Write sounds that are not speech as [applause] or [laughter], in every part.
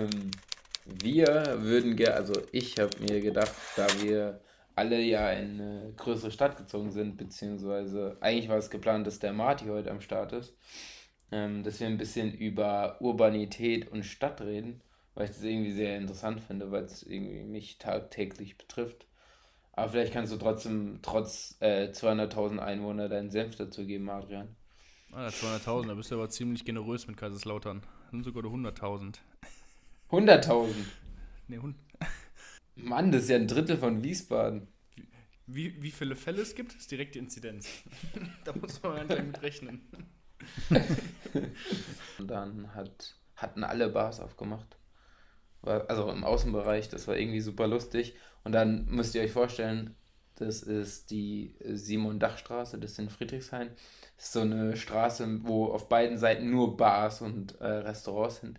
Ähm, wir würden gerne, also ich habe mir gedacht, da wir alle ja in eine größere Stadt gezogen sind, beziehungsweise eigentlich war es geplant, dass der Marty heute am Start ist, ähm, dass wir ein bisschen über Urbanität und Stadt reden, weil ich das irgendwie sehr interessant finde, weil es irgendwie mich tagtäglich betrifft. Aber vielleicht kannst du trotzdem, trotz äh, 200.000 Einwohner, deinen Senf dazu geben, Adrian. Ah, 200.000, da bist du aber ziemlich generös mit Kaiserslautern. Das sind sogar 100.000. 100.000? Nee, 100. Mann, das ist ja ein Drittel von Wiesbaden. Wie, wie viele Fälle es gibt, ist direkt die Inzidenz. [laughs] da muss man einfach mit rechnen. Und [laughs] dann hat, hatten alle Bars aufgemacht. Also im Außenbereich, das war irgendwie super lustig. Und dann müsst ihr euch vorstellen, das ist die Simon-Dach-Straße, das ist in Friedrichshain. Das ist so eine Straße, wo auf beiden Seiten nur Bars und äh, Restaurants sind.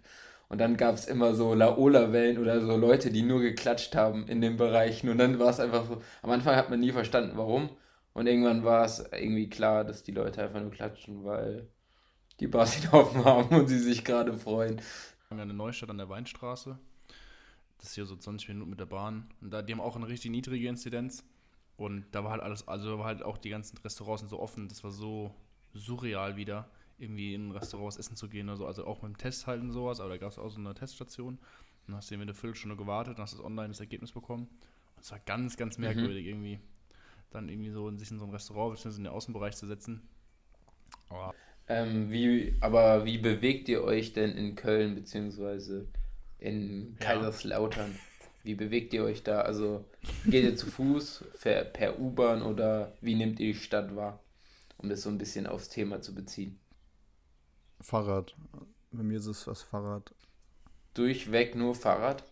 Und dann gab es immer so Laola-Wellen oder so Leute, die nur geklatscht haben in den Bereichen. Und dann war es einfach so, am Anfang hat man nie verstanden, warum. Und irgendwann war es irgendwie klar, dass die Leute einfach nur klatschen, weil die Bars [laughs] ihn offen haben und sie sich gerade freuen. Wir haben eine Neustadt an der Weinstraße. Das ist hier so 20 Minuten mit der Bahn. Und da, die haben auch eine richtig niedrige Inzidenz. Und da war halt alles, also war halt auch die ganzen Restaurants so offen. Das war so surreal wieder irgendwie in Restaurants essen zu gehen oder so. Also auch mit dem Test halt und sowas, aber da gab es auch so eine Teststation. Dann hast du irgendwie eine Viertelstunde gewartet, dann hast du online das Ergebnis bekommen. Und es war ganz, ganz mhm. merkwürdig mhm. irgendwie. Dann irgendwie so in sich in so ein Restaurant bzw. in den Außenbereich zu setzen. Aber, ähm, wie, aber wie bewegt ihr euch denn in Köln bzw. in Kaiserslautern? Ja. Wie bewegt ihr euch da? Also geht ihr zu Fuß, per, per U-Bahn oder wie nehmt ihr die Stadt wahr? Um das so ein bisschen aufs Thema zu beziehen. Fahrrad. Bei mir ist es das Fahrrad. Durchweg nur Fahrrad?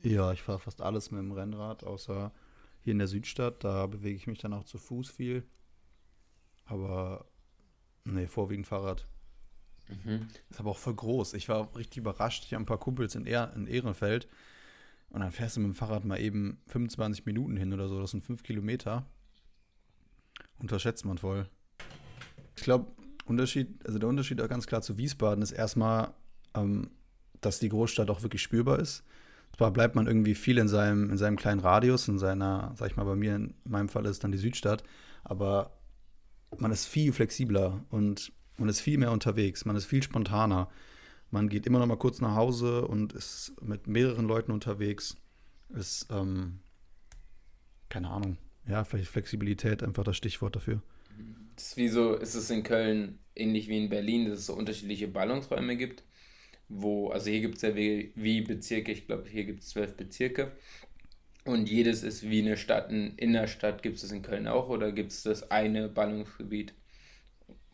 Ja, ich fahre fast alles mit dem Rennrad, außer hier in der Südstadt. Da bewege ich mich dann auch zu Fuß viel. Aber nee, vorwiegend Fahrrad. Mhm. Ist aber auch voll groß. Ich war richtig überrascht. Ich habe ein paar Kumpels in, er in Ehrenfeld. Und dann fährst du mit dem Fahrrad mal eben 25 Minuten hin oder so. Das sind 5 Kilometer. Unterschätzt man voll. Ich glaube, Unterschied, also der Unterschied auch ganz klar zu Wiesbaden ist erstmal, ähm, dass die Großstadt auch wirklich spürbar ist. Zwar bleibt man irgendwie viel in seinem, in seinem kleinen Radius, in seiner, sag ich mal, bei mir, in meinem Fall ist dann die Südstadt, aber man ist viel flexibler und man ist viel mehr unterwegs, man ist viel spontaner. Man geht immer noch mal kurz nach Hause und ist mit mehreren Leuten unterwegs. Ist, ähm, keine Ahnung, ja, vielleicht Flexibilität einfach das Stichwort dafür. Das ist wie so, ist es in Köln ähnlich wie in Berlin, dass es so unterschiedliche Ballungsräume gibt, wo, also hier gibt es ja wie, wie Bezirke, ich glaube, hier gibt es zwölf Bezirke. Und jedes ist wie eine Stadt. In der Stadt gibt es in Köln auch oder gibt es das eine Ballungsgebiet,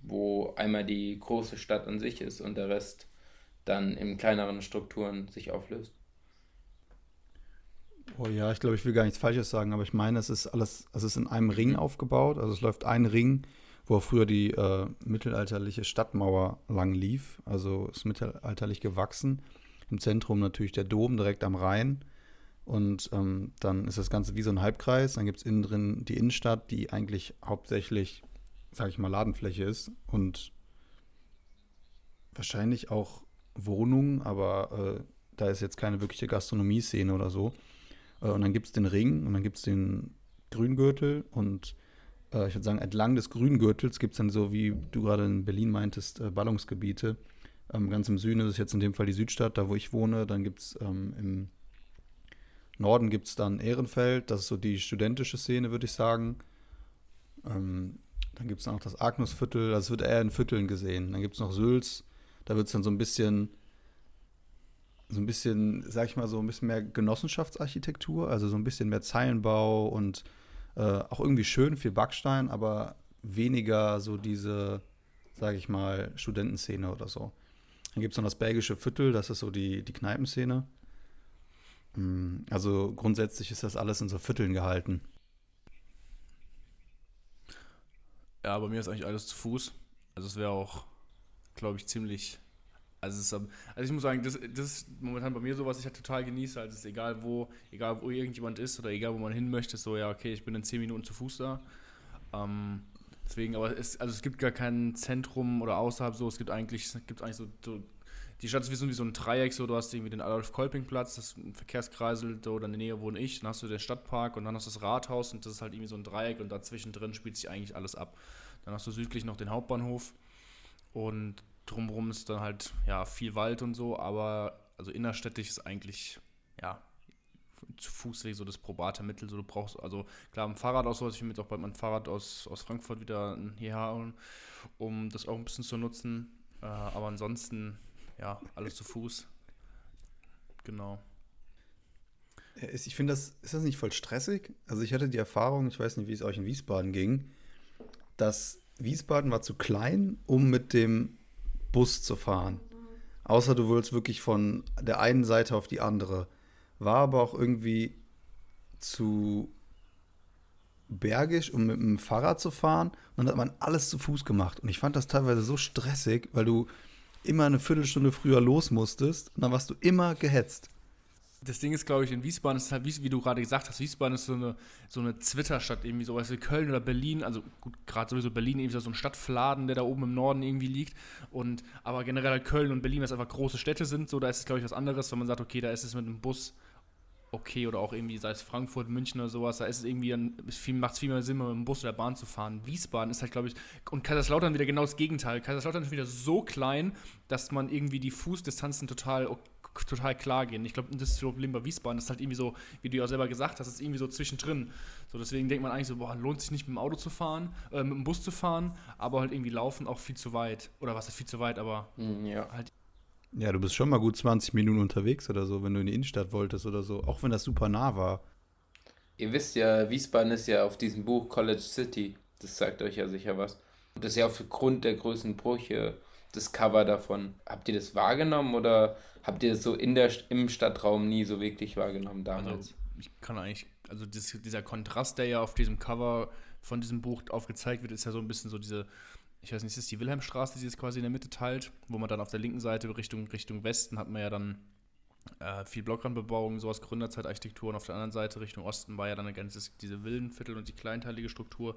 wo einmal die große Stadt an sich ist und der Rest dann in kleineren Strukturen sich auflöst? Oh ja, ich glaube, ich will gar nichts Falsches sagen, aber ich meine, es ist alles, es ist in einem Ring aufgebaut. Also es läuft ein Ring wo früher die äh, mittelalterliche Stadtmauer lang lief. Also ist mittelalterlich gewachsen. Im Zentrum natürlich der Dom direkt am Rhein. Und ähm, dann ist das Ganze wie so ein Halbkreis. Dann gibt es innen drin die Innenstadt, die eigentlich hauptsächlich, sage ich mal, Ladenfläche ist. Und wahrscheinlich auch Wohnungen, aber äh, da ist jetzt keine wirkliche Gastronomie-Szene oder so. Äh, und dann gibt es den Ring und dann gibt es den Grüngürtel und äh, ich würde sagen, entlang des Grüngürtels gibt es dann so, wie du gerade in Berlin meintest, äh, Ballungsgebiete. Ähm, ganz im Süden ist es jetzt in dem Fall die Südstadt, da wo ich wohne. Dann gibt es ähm, im Norden gibt es dann Ehrenfeld, das ist so die studentische Szene, würde ich sagen. Ähm, dann gibt es noch das Agnusviertel, das wird eher in Vierteln gesehen. Dann gibt es noch Sülz, da wird es dann so ein bisschen, so ein bisschen, sag ich mal, so ein bisschen mehr Genossenschaftsarchitektur, also so ein bisschen mehr Zeilenbau und äh, auch irgendwie schön, viel Backstein, aber weniger so diese, sage ich mal, Studentenszene oder so. Dann gibt es noch das belgische Viertel, das ist so die, die Kneipenszene. Mm, also grundsätzlich ist das alles in so Vierteln gehalten. Ja, bei mir ist eigentlich alles zu Fuß. Also es wäre auch, glaube ich, ziemlich also, ist, also ich muss sagen, das, das ist momentan bei mir so, was ich halt total genieße. Also es ist egal wo, egal wo irgendjemand ist oder egal wo man hin möchte, so ja, okay, ich bin in 10 Minuten zu Fuß da. Ähm, deswegen, aber es, also es gibt gar kein Zentrum oder außerhalb so, es gibt eigentlich, es gibt eigentlich so, so die Stadt ist wie so, wie so ein Dreieck, so du hast irgendwie den Adolf-Kolping-Platz, das ist ein Verkehrskreisel, da in der Nähe wohne ich, dann hast du den Stadtpark und dann hast du das Rathaus und das ist halt irgendwie so ein Dreieck und dazwischen drin spielt sich eigentlich alles ab. Dann hast du südlich noch den Hauptbahnhof und drumherum ist dann halt, ja, viel Wald und so, aber also innerstädtisch ist eigentlich, ja, zu Fußweg so das probate Mittel. So, du brauchst, also klar, ein Fahrrad aus, ich will mir jetzt auch bald mein Fahrrad aus, aus Frankfurt wieder hierher holen, um das auch ein bisschen zu nutzen. Äh, aber ansonsten, ja, alles zu Fuß. Genau. Ich finde, das ist das nicht voll stressig? Also ich hatte die Erfahrung, ich weiß nicht, wie es euch in Wiesbaden ging, dass Wiesbaden war zu klein, um mit dem Bus zu fahren. Außer du willst wirklich von der einen Seite auf die andere. War aber auch irgendwie zu bergisch, um mit dem Fahrrad zu fahren. Und dann hat man alles zu Fuß gemacht. Und ich fand das teilweise so stressig, weil du immer eine Viertelstunde früher los musstest. Und dann warst du immer gehetzt. Das Ding ist, glaube ich, in Wiesbaden ist halt, wie, du gerade gesagt hast, Wiesbaden ist so eine, so eine Zwitterstadt, irgendwie sowas wie Köln oder Berlin, also gut, gerade sowieso Berlin, irgendwie so ein Stadtfladen, der da oben im Norden irgendwie liegt. Und aber generell halt Köln und Berlin, was einfach große Städte sind, so da ist es, glaube ich, was anderes, wenn man sagt, okay, da ist es mit einem Bus okay oder auch irgendwie, sei es Frankfurt, München oder sowas, da ist es irgendwie, macht es viel mehr Sinn, mit dem Bus oder Bahn zu fahren. Wiesbaden ist halt, glaube ich, und Kaiserslautern wieder genau das Gegenteil. Kaiserslautern ist wieder so klein, dass man irgendwie die Fußdistanzen total, total klar gehen. Ich glaube, das ist das Problem bei Wiesbaden, das ist halt irgendwie so, wie du ja selber gesagt hast, ist irgendwie so zwischendrin. So, deswegen denkt man eigentlich so, boah, lohnt sich nicht mit dem Auto zu fahren, äh, mit dem Bus zu fahren, aber halt irgendwie laufen auch viel zu weit. Oder was ist viel zu weit, aber hm, ja. halt ja, du bist schon mal gut 20 Minuten unterwegs oder so, wenn du in die Innenstadt wolltest oder so, auch wenn das super nah war. Ihr wisst ja, Wiesbaden ist ja auf diesem Buch College City. Das sagt euch ja sicher was. Und das ist ja aufgrund der größten Brüche das Cover davon. Habt ihr das wahrgenommen oder habt ihr das so in der, im Stadtraum nie so wirklich wahrgenommen damals? Also, ich kann eigentlich, also das, dieser Kontrast, der ja auf diesem Cover von diesem Buch aufgezeigt wird, ist ja so ein bisschen so diese ich weiß nicht, ist das die Wilhelmstraße, die es quasi in der Mitte teilt, wo man dann auf der linken Seite Richtung, Richtung Westen hat man ja dann äh, viel Blockrandbebauung, sowas Gründerzeitarchitektur und auf der anderen Seite Richtung Osten war ja dann eine ganze, diese Villenviertel und die kleinteilige Struktur.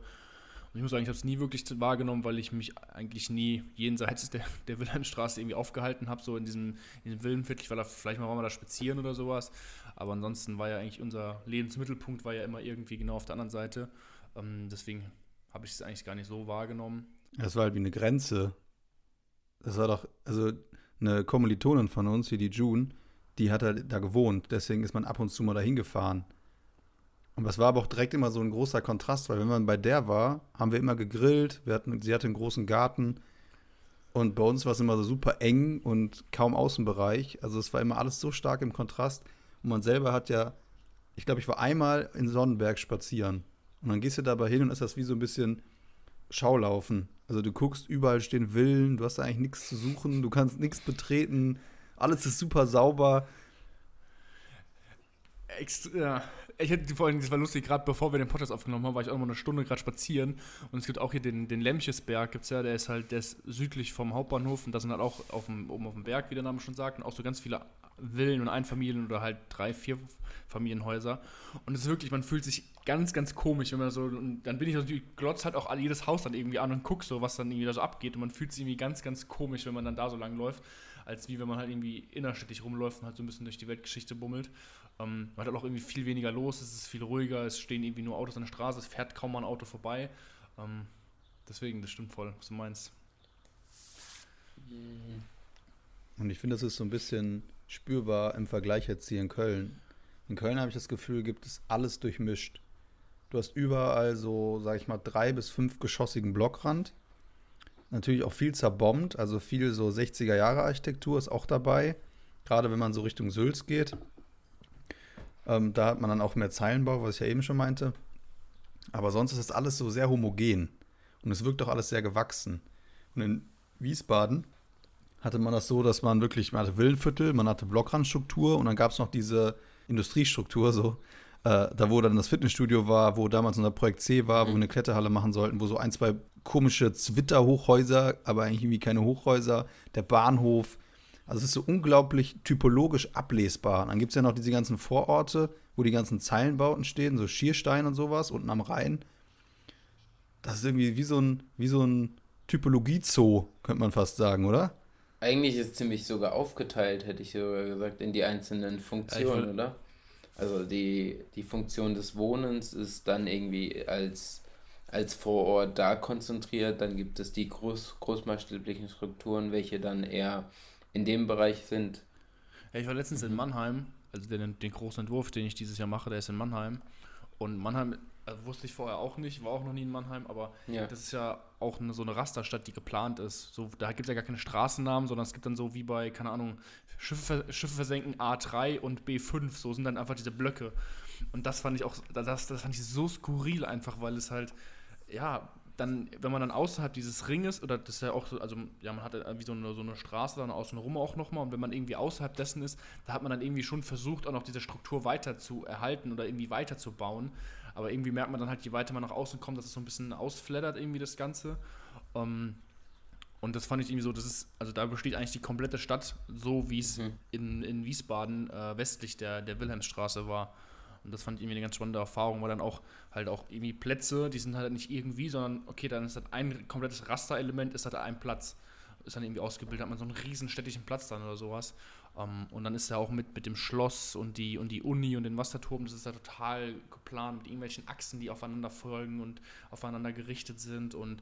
Ich muss sagen, ich habe es nie wirklich wahrgenommen, weil ich mich eigentlich nie jenseits der, der Wilhelmstraße irgendwie aufgehalten habe, so in diesem, in diesem Villenviertel. Ich war da, vielleicht mal, war mal da spazieren oder sowas. Aber ansonsten war ja eigentlich unser Lebensmittelpunkt war ja immer irgendwie genau auf der anderen Seite. Ähm, deswegen habe ich es eigentlich gar nicht so wahrgenommen. Das war halt wie eine Grenze. Das war doch, also eine Kommilitonin von uns, wie die June, die hat halt da gewohnt. Deswegen ist man ab und zu mal dahin gefahren. Und das war aber auch direkt immer so ein großer Kontrast, weil wenn man bei der war, haben wir immer gegrillt. Wir hatten, sie hatte einen großen Garten. Und bei uns war es immer so super eng und kaum Außenbereich. Also es war immer alles so stark im Kontrast. Und man selber hat ja, ich glaube, ich war einmal in Sonnenberg spazieren. Und dann gehst du dabei hin und ist das wie so ein bisschen Schaulaufen. Also du guckst, überall stehen Villen, du hast eigentlich nichts zu suchen, du kannst nichts betreten, alles ist super sauber. Extra, ja. Ich hätte vor allem, das war lustig, gerade bevor wir den Podcast aufgenommen haben, war ich auch noch eine Stunde gerade spazieren und es gibt auch hier den, den Lemchesberg, gibt's ja, der ist halt, der ist südlich vom Hauptbahnhof und da sind halt auch auf dem, oben auf dem Berg, wie der Name schon sagt, und auch so ganz viele Villen und Einfamilien oder halt drei, vier Familienhäuser. Und es ist wirklich, man fühlt sich ganz, ganz komisch, wenn man so, und dann bin ich natürlich, glotzt halt auch jedes Haus dann irgendwie an und guck so, was dann irgendwie da so abgeht. Und man fühlt sich irgendwie ganz, ganz komisch, wenn man dann da so lang läuft, als wie wenn man halt irgendwie innerstädtisch rumläuft und halt so ein bisschen durch die Weltgeschichte bummelt. Ähm, man hat auch irgendwie viel weniger los, es ist viel ruhiger, es stehen irgendwie nur Autos an der Straße, es fährt kaum mal ein Auto vorbei. Ähm, deswegen, das stimmt voll, was du meinst. Und ich finde, das ist so ein bisschen spürbar im Vergleich jetzt hier in Köln. In Köln habe ich das Gefühl, gibt es alles durchmischt. Du hast überall so, sag ich mal, drei bis fünf geschossigen Blockrand. Natürlich auch viel zerbombt, also viel so 60er Jahre Architektur ist auch dabei. Gerade wenn man so Richtung Sülz geht. Ähm, da hat man dann auch mehr Zeilenbau, was ich ja eben schon meinte. Aber sonst ist das alles so sehr homogen. Und es wirkt auch alles sehr gewachsen. Und in Wiesbaden hatte man das so, dass man wirklich, man hatte Villenviertel, man hatte Blockrandstruktur und dann gab es noch diese Industriestruktur, so, äh, da wo dann das Fitnessstudio war, wo damals unser Projekt C war, mhm. wo wir eine Kletterhalle machen sollten, wo so ein, zwei komische Zwitter-Hochhäuser, aber eigentlich irgendwie keine Hochhäuser, der Bahnhof. Also es ist so unglaublich typologisch ablesbar. Und dann gibt es ja noch diese ganzen Vororte, wo die ganzen Zeilenbauten stehen, so Schierstein und sowas, unten am Rhein. Das ist irgendwie wie so ein, wie so ein Typologie-Zoo, könnte man fast sagen, oder? eigentlich ist ziemlich sogar aufgeteilt, hätte ich sogar gesagt, in die einzelnen Funktionen, ja, oder? Also die, die Funktion des Wohnens ist dann irgendwie als, als Vorort da konzentriert. Dann gibt es die groß, großmaßstäblichen Strukturen, welche dann eher in dem Bereich sind. Ja, ich war letztens in Mannheim, also den, den großen Entwurf, den ich dieses Jahr mache, der ist in Mannheim. Und Mannheim also wusste ich vorher auch nicht, war auch noch nie in Mannheim, aber ja. das ist ja auch eine, so eine Rasterstadt, die geplant ist. So, da gibt es ja gar keine Straßennamen, sondern es gibt dann so wie bei, keine Ahnung, Schiffe, Schiffe versenken A3 und B5, so sind dann einfach diese Blöcke. Und das fand ich auch, das, das fand ich so skurril einfach, weil es halt, ja, dann, wenn man dann außerhalb dieses Ringes, oder das ist ja auch so, also ja, man hat ja wie so eine, so eine Straße dann außenrum auch nochmal, und wenn man irgendwie außerhalb dessen ist, da hat man dann irgendwie schon versucht, auch noch diese Struktur weiter zu erhalten oder irgendwie weiterzubauen. Aber irgendwie merkt man dann halt, je weiter man nach außen kommt, dass es so ein bisschen ausflattert, irgendwie das Ganze. Ähm, und das fand ich irgendwie so, das ist, also da besteht eigentlich die komplette Stadt, so wie es mhm. in, in Wiesbaden äh, westlich der, der Wilhelmsstraße war. Und das fand ich irgendwie eine ganz spannende Erfahrung, weil dann auch halt auch irgendwie Plätze, die sind halt nicht irgendwie, sondern okay, dann ist das ein komplettes Rasterelement, ist halt ein Platz. Ist dann irgendwie ausgebildet, hat man so einen riesen städtischen Platz dann oder sowas. Um, ähm, und dann ist er auch mit, mit dem Schloss und die, und die Uni und den Wasserturm, das ist ja total geplant mit irgendwelchen Achsen, die aufeinander folgen und aufeinander gerichtet sind. Und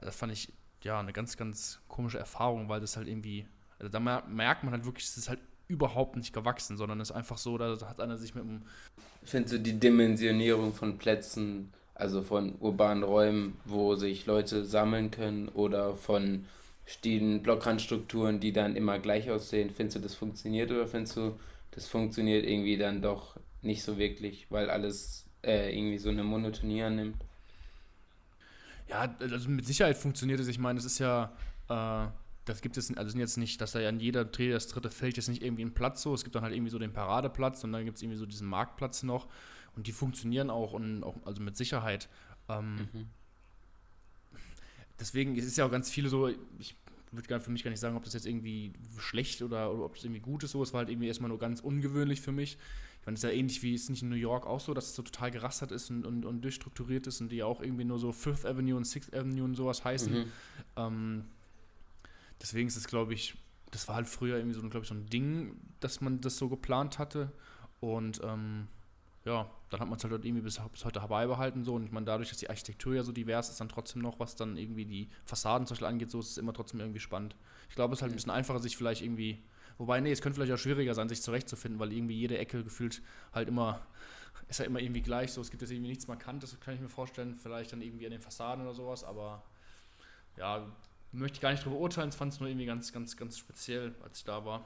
das fand ich ja eine ganz, ganz komische Erfahrung, weil das halt irgendwie, also da merkt man halt wirklich, es ist halt überhaupt nicht gewachsen, sondern es ist einfach so, da hat einer sich mit dem. Ich finde so die Dimensionierung von Plätzen, also von urbanen Räumen, wo sich Leute sammeln können oder von stehen Blockrandstrukturen, die dann immer gleich aussehen. Findest du, das funktioniert oder findest du, das funktioniert irgendwie dann doch nicht so wirklich, weil alles äh, irgendwie so eine Monotonie annimmt? Ja, also mit Sicherheit funktioniert es. Ich meine, es ist ja, äh, das gibt es, also sind jetzt nicht, dass da ja an jeder Dreh das dritte Feld jetzt nicht irgendwie ein Platz so. Es gibt dann halt irgendwie so den Paradeplatz und dann gibt es irgendwie so diesen Marktplatz noch und die funktionieren auch und auch, also mit Sicherheit. Ähm, mhm deswegen ist es ja auch ganz viele so, ich würde für mich gar nicht sagen, ob das jetzt irgendwie schlecht oder, oder ob das irgendwie gut ist. So, es war halt irgendwie erstmal nur ganz ungewöhnlich für mich. Ich meine, es ist ja ähnlich wie es nicht in New York auch so, dass es so total gerastert ist und, und, und durchstrukturiert ist und die ja auch irgendwie nur so Fifth Avenue und Sixth Avenue und sowas heißen. Mhm. Ähm, deswegen ist es, glaube ich, das war halt früher irgendwie so, glaube ich, so ein Ding, dass man das so geplant hatte. Und ähm, ja, dann hat man es halt irgendwie bis, bis heute beibehalten so und ich meine, dadurch, dass die Architektur ja so divers ist, dann trotzdem noch, was dann irgendwie die Fassaden zum Beispiel angeht, so ist es immer trotzdem irgendwie spannend. Ich glaube, es ist halt ein bisschen einfacher, sich vielleicht irgendwie, wobei, nee, es könnte vielleicht auch schwieriger sein, sich zurechtzufinden, weil irgendwie jede Ecke gefühlt halt immer, [laughs] ist ja immer irgendwie gleich so, es gibt jetzt irgendwie nichts Markantes, kann ich mir vorstellen, vielleicht dann irgendwie an den Fassaden oder sowas, aber ja, möchte ich gar nicht drüber urteilen, es fand es nur irgendwie ganz, ganz, ganz speziell, als ich da war.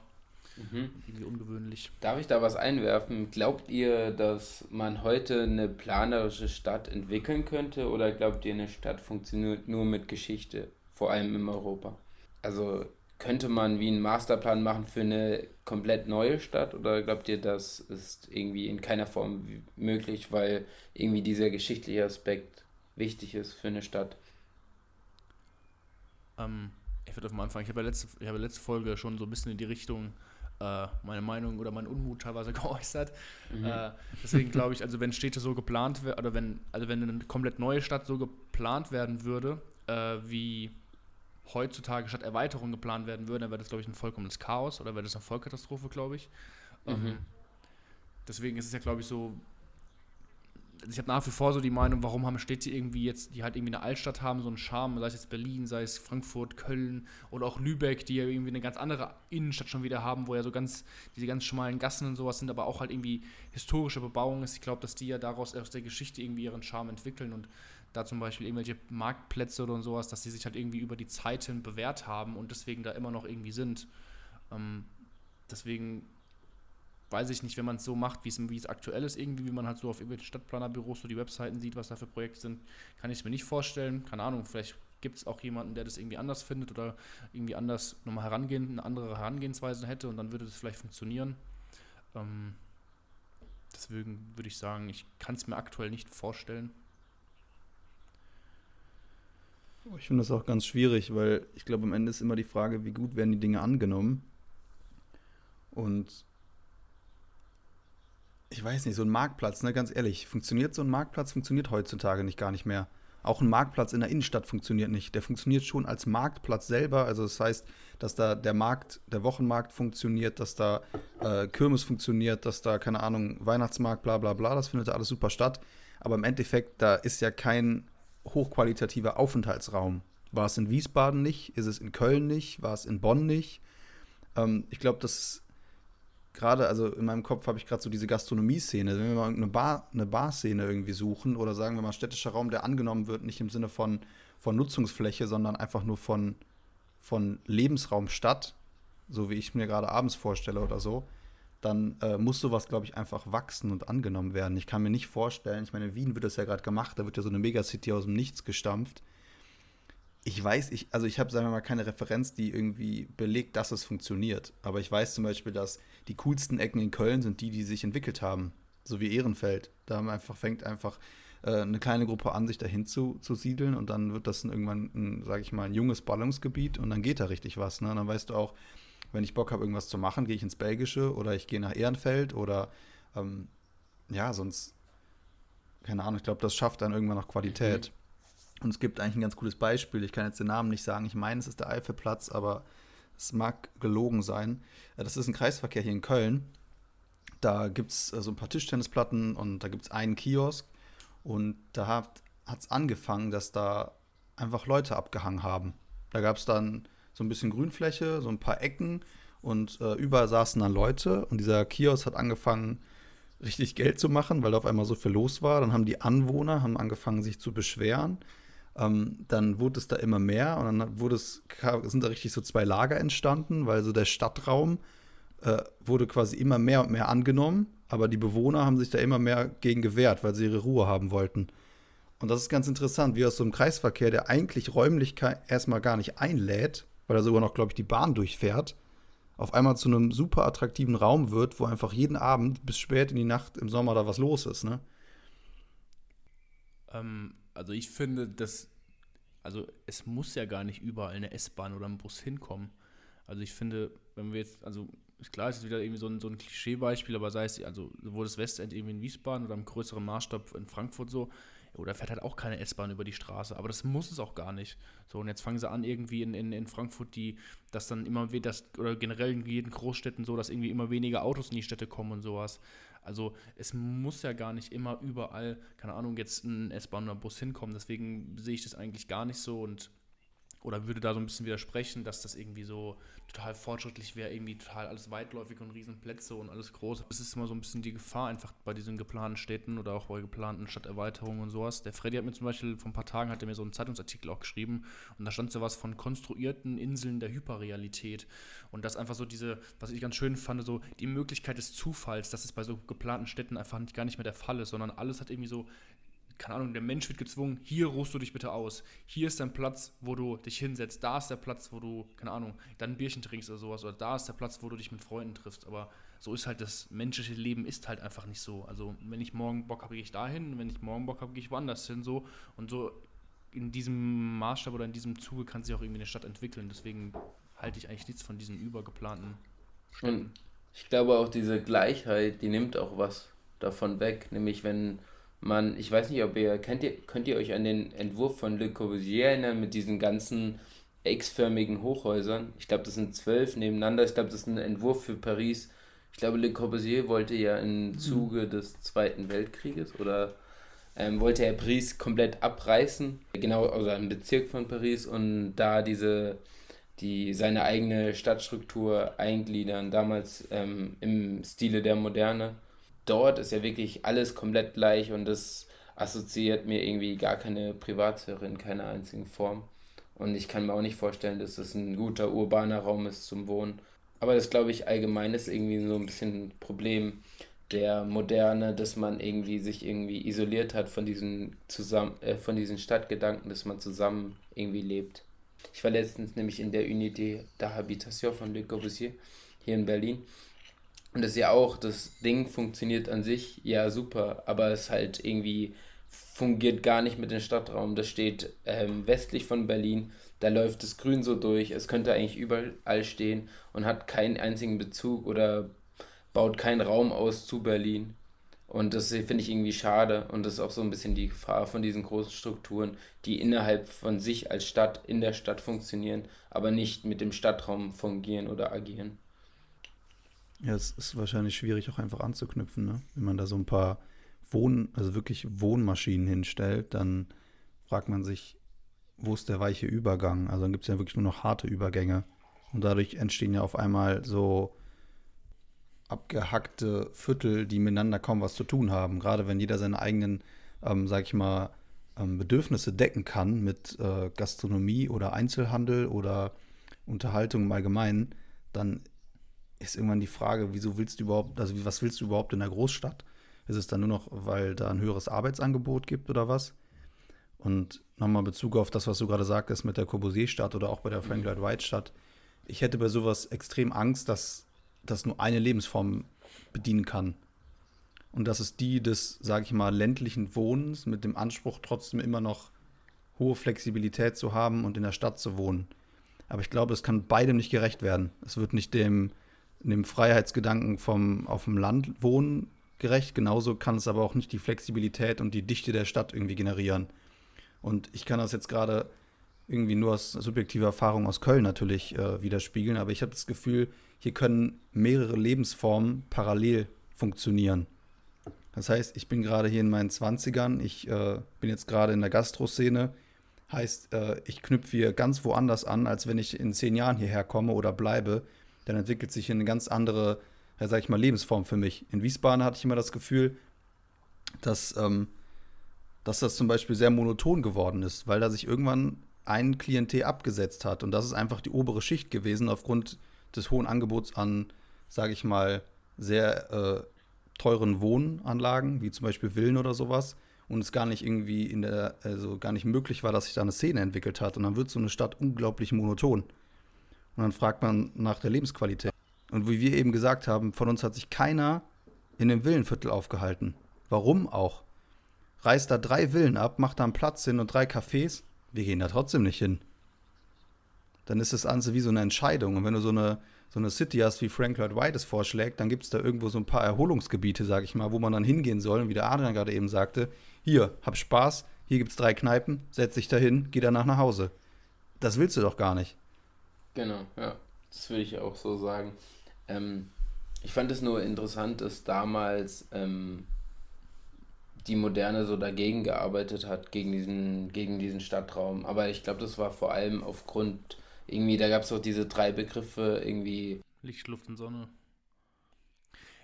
Mhm. Irgendwie ungewöhnlich. Darf ich da was einwerfen? Glaubt ihr, dass man heute eine planerische Stadt entwickeln könnte oder glaubt ihr, eine Stadt funktioniert nur mit Geschichte, vor allem in Europa? Also könnte man wie einen Masterplan machen für eine komplett neue Stadt oder glaubt ihr, das ist irgendwie in keiner Form möglich, weil irgendwie dieser geschichtliche Aspekt wichtig ist für eine Stadt? Ähm, ich würde auf am Anfang, ich habe ja letzte, ich habe letzte Folge schon so ein bisschen in die Richtung äh, meine Meinung oder meinen Unmut teilweise [laughs] geäußert. Mhm. Äh, deswegen glaube ich, also wenn Städte so geplant werden, oder wenn, also wenn eine komplett neue Stadt so geplant werden würde, äh, wie heutzutage Stadterweiterung geplant werden würde, dann wäre das, glaube ich, ein vollkommenes Chaos oder wäre das eine Vollkatastrophe, glaube ich. Mhm. Ähm, deswegen ist es ja, glaube ich, so, also ich habe nach wie vor so die Meinung, warum haben Städte irgendwie jetzt, die halt irgendwie eine Altstadt haben, so einen Charme, sei es jetzt Berlin, sei es Frankfurt, Köln oder auch Lübeck, die ja irgendwie eine ganz andere Innenstadt schon wieder haben, wo ja so ganz, diese ganz schmalen Gassen und sowas sind, aber auch halt irgendwie historische Bebauung ist. Ich glaube, dass die ja daraus aus der Geschichte irgendwie ihren Charme entwickeln und da zum Beispiel irgendwelche Marktplätze oder sowas, dass die sich halt irgendwie über die Zeit hin bewährt haben und deswegen da immer noch irgendwie sind. Ähm, deswegen weiß ich nicht, wenn man es so macht, wie es aktuell ist, irgendwie, wie man halt so auf irgendwelchen Stadtplanerbüros so die Webseiten sieht, was da für Projekte sind, kann ich es mir nicht vorstellen. Keine Ahnung, vielleicht gibt es auch jemanden, der das irgendwie anders findet oder irgendwie anders nochmal herangehen, eine andere Herangehensweise hätte und dann würde das vielleicht funktionieren. Ähm, deswegen würde ich sagen, ich kann es mir aktuell nicht vorstellen. Ich finde das auch ganz schwierig, weil ich glaube, am Ende ist immer die Frage, wie gut werden die Dinge angenommen. Und ich weiß nicht, so ein Marktplatz, ne, ganz ehrlich, funktioniert so ein Marktplatz, funktioniert heutzutage nicht gar nicht mehr. Auch ein Marktplatz in der Innenstadt funktioniert nicht. Der funktioniert schon als Marktplatz selber. Also das heißt, dass da der Markt, der Wochenmarkt funktioniert, dass da äh, Kirmes funktioniert, dass da, keine Ahnung, Weihnachtsmarkt, bla bla bla, das findet da alles super statt. Aber im Endeffekt, da ist ja kein hochqualitativer Aufenthaltsraum. War es in Wiesbaden nicht? Ist es in Köln nicht? War es in Bonn nicht? Ähm, ich glaube, das ist gerade, also in meinem Kopf habe ich gerade so diese Gastronomie-Szene. Wenn wir mal eine Bar, eine Bar-Szene irgendwie suchen oder sagen wir mal städtischer Raum, der angenommen wird, nicht im Sinne von, von Nutzungsfläche, sondern einfach nur von, von Lebensraum Stadt, so wie ich mir gerade abends vorstelle oder so, dann äh, muss sowas, glaube ich, einfach wachsen und angenommen werden. Ich kann mir nicht vorstellen, ich meine, in Wien wird das ja gerade gemacht, da wird ja so eine Megacity aus dem Nichts gestampft. Ich weiß, ich, also ich habe, sagen wir mal, keine Referenz, die irgendwie belegt, dass es funktioniert. Aber ich weiß zum Beispiel, dass die coolsten Ecken in Köln sind die, die sich entwickelt haben. So wie Ehrenfeld. Da einfach, fängt einfach äh, eine kleine Gruppe an, sich dahin zu, zu siedeln und dann wird das irgendwann, sage ich mal, ein junges Ballungsgebiet und dann geht da richtig was. Ne? Und dann weißt du auch, wenn ich Bock habe, irgendwas zu machen, gehe ich ins Belgische oder ich gehe nach Ehrenfeld oder ähm, ja, sonst, keine Ahnung, ich glaube, das schafft dann irgendwann noch Qualität. Mhm. Und es gibt eigentlich ein ganz cooles Beispiel. Ich kann jetzt den Namen nicht sagen. Ich meine, es ist der Eifelplatz, aber es mag gelogen sein. Äh, das ist ein Kreisverkehr hier in Köln. Da gibt es äh, so ein paar Tischtennisplatten und da gibt es einen Kiosk. Und da hat es angefangen, dass da einfach Leute abgehangen haben. Da gab es dann so ein bisschen Grünfläche, so ein paar Ecken und äh, überall saßen dann Leute und dieser Kiosk hat angefangen, richtig Geld zu machen, weil da auf einmal so viel los war. Dann haben die Anwohner haben angefangen, sich zu beschweren. Ähm, dann wurde es da immer mehr und dann wurde es, sind da richtig so zwei Lager entstanden, weil so der Stadtraum äh, wurde quasi immer mehr und mehr angenommen, aber die Bewohner haben sich da immer mehr gegen gewehrt, weil sie ihre Ruhe haben wollten. Und das ist ganz interessant, wie aus so einem Kreisverkehr, der eigentlich räumlich erstmal gar nicht einlädt, weil er sogar noch, glaube ich, die Bahn durchfährt, auf einmal zu einem super attraktiven Raum wird, wo einfach jeden Abend bis spät in die Nacht im Sommer da was los ist, ne? Ähm, also ich finde, dass, also es muss ja gar nicht überall eine S-Bahn oder ein Bus hinkommen. Also ich finde, wenn wir jetzt, also klar, es ist wieder irgendwie so ein, so ein Klischeebeispiel, aber sei es, also sowohl das Westend irgendwie in Wiesbaden oder im größeren Maßstab in Frankfurt so, oder fährt halt auch keine S-Bahn über die Straße. Aber das muss es auch gar nicht. So, und jetzt fangen sie an, irgendwie in, in, in Frankfurt, die, dass dann immer wieder, oder generell in jeden Großstädten so, dass irgendwie immer weniger Autos in die Städte kommen und sowas. Also es muss ja gar nicht immer überall, keine Ahnung, jetzt ein S-Bahn oder Bus hinkommen. Deswegen sehe ich das eigentlich gar nicht so und oder würde da so ein bisschen widersprechen, dass das irgendwie so total fortschrittlich wäre, irgendwie total alles weitläufig und Riesenplätze und alles groß. Das ist immer so ein bisschen die Gefahr einfach bei diesen geplanten Städten oder auch bei geplanten Stadterweiterungen und sowas. Der Freddy hat mir zum Beispiel vor ein paar Tagen hat er mir so einen Zeitungsartikel auch geschrieben und da stand so was von konstruierten Inseln der Hyperrealität und das einfach so diese, was ich ganz schön fand, so die Möglichkeit des Zufalls, dass es bei so geplanten Städten einfach gar nicht mehr der Fall ist, sondern alles hat irgendwie so keine Ahnung, der Mensch wird gezwungen, hier ruhst du dich bitte aus. Hier ist dein Platz, wo du dich hinsetzt. Da ist der Platz, wo du, keine Ahnung, dann ein Bierchen trinkst oder sowas. Oder da ist der Platz, wo du dich mit Freunden triffst. Aber so ist halt das menschliche Leben ist halt einfach nicht so. Also wenn ich morgen Bock habe, gehe ich dahin. Wenn ich morgen Bock habe, gehe ich woanders hin. So. Und so in diesem Maßstab oder in diesem Zuge kann sich auch irgendwie eine Stadt entwickeln. Deswegen halte ich eigentlich nichts von diesen übergeplanten Städten. Ich glaube auch diese Gleichheit, die nimmt auch was davon weg. Nämlich wenn man, ich weiß nicht, ob ihr, kennt ihr, könnt ihr euch an den Entwurf von Le Corbusier erinnern mit diesen ganzen X-förmigen Hochhäusern? Ich glaube, das sind zwölf nebeneinander. Ich glaube, das ist ein Entwurf für Paris. Ich glaube, Le Corbusier wollte ja im mhm. Zuge des Zweiten Weltkrieges oder ähm, wollte er Paris komplett abreißen, genau, also einen Bezirk von Paris und da diese, die, seine eigene Stadtstruktur eingliedern, damals ähm, im Stile der Moderne dort ist ja wirklich alles komplett gleich und das assoziiert mir irgendwie gar keine Privatsphäre in keiner einzigen Form. Und ich kann mir auch nicht vorstellen, dass das ein guter urbaner Raum ist zum Wohnen. Aber das glaube ich allgemein ist irgendwie so ein bisschen ein Problem der Moderne, dass man irgendwie sich irgendwie isoliert hat von diesen zusammen äh, von diesen Stadtgedanken, dass man zusammen irgendwie lebt. Ich war letztens nämlich in der Unité d'Habitation von Le Corbusier hier in Berlin und das ist ja auch, das Ding funktioniert an sich ja super, aber es halt irgendwie fungiert gar nicht mit dem Stadtraum. Das steht ähm, westlich von Berlin, da läuft das Grün so durch, es könnte eigentlich überall stehen und hat keinen einzigen Bezug oder baut keinen Raum aus zu Berlin. Und das finde ich irgendwie schade. Und das ist auch so ein bisschen die Gefahr von diesen großen Strukturen, die innerhalb von sich als Stadt in der Stadt funktionieren, aber nicht mit dem Stadtraum fungieren oder agieren. Ja, es ist wahrscheinlich schwierig auch einfach anzuknüpfen, ne? Wenn man da so ein paar Wohn, also wirklich Wohnmaschinen hinstellt, dann fragt man sich, wo ist der weiche Übergang? Also dann gibt es ja wirklich nur noch harte Übergänge. Und dadurch entstehen ja auf einmal so abgehackte Viertel, die miteinander kaum was zu tun haben. Gerade wenn jeder seine eigenen, ähm, sag ich mal, ähm, Bedürfnisse decken kann mit äh, Gastronomie oder Einzelhandel oder Unterhaltung im Allgemeinen, dann ist irgendwann die Frage, wieso willst du überhaupt, also was willst du überhaupt in der Großstadt? Ist es dann nur noch, weil da ein höheres Arbeitsangebot gibt oder was? Und nochmal Bezug auf das, was du gerade sagtest mit der Corbusier-Stadt oder auch bei der Frank Lloyd Wright-Stadt. Ich hätte bei sowas extrem Angst, dass das nur eine Lebensform bedienen kann. Und das ist die des, sage ich mal, ländlichen Wohnens mit dem Anspruch, trotzdem immer noch hohe Flexibilität zu haben und in der Stadt zu wohnen. Aber ich glaube, es kann beidem nicht gerecht werden. Es wird nicht dem, dem Freiheitsgedanken vom auf dem Land wohnen gerecht. Genauso kann es aber auch nicht die Flexibilität und die Dichte der Stadt irgendwie generieren. Und ich kann das jetzt gerade irgendwie nur aus subjektiver Erfahrung aus Köln natürlich äh, widerspiegeln, aber ich habe das Gefühl, hier können mehrere Lebensformen parallel funktionieren. Das heißt, ich bin gerade hier in meinen 20ern, ich äh, bin jetzt gerade in der Gastroszene, heißt, äh, ich knüpfe hier ganz woanders an, als wenn ich in zehn Jahren hierher komme oder bleibe. Dann entwickelt sich eine ganz andere, ja, sag ich mal, Lebensform für mich. In Wiesbaden hatte ich immer das Gefühl, dass, ähm, dass das zum Beispiel sehr monoton geworden ist, weil da sich irgendwann ein Klientel abgesetzt hat. Und das ist einfach die obere Schicht gewesen aufgrund des hohen Angebots an, sage ich mal, sehr äh, teuren Wohnanlagen, wie zum Beispiel Villen oder sowas. Und es gar nicht irgendwie in der, also gar nicht möglich war, dass sich da eine Szene entwickelt hat. Und dann wird so eine Stadt unglaublich monoton. Und dann fragt man nach der Lebensqualität. Und wie wir eben gesagt haben, von uns hat sich keiner in dem Villenviertel aufgehalten. Warum auch? Reißt da drei Villen ab, macht da einen Platz hin und drei Cafés. Wir gehen da trotzdem nicht hin dann ist das Ganze wie so eine Entscheidung. Und wenn du so eine, so eine City hast, wie Frank Lloyd White es vorschlägt, dann gibt es da irgendwo so ein paar Erholungsgebiete, sag ich mal, wo man dann hingehen soll. Und wie der Adrian gerade eben sagte, hier, hab Spaß, hier gibt es drei Kneipen, setz dich dahin, geh danach nach Hause. Das willst du doch gar nicht. Genau, ja. Das würde ich auch so sagen. Ähm, ich fand es nur interessant, dass damals ähm, die Moderne so dagegen gearbeitet hat, gegen diesen, gegen diesen Stadtraum. Aber ich glaube, das war vor allem aufgrund irgendwie, da gab es auch diese drei Begriffe, irgendwie. Licht, Luft und Sonne.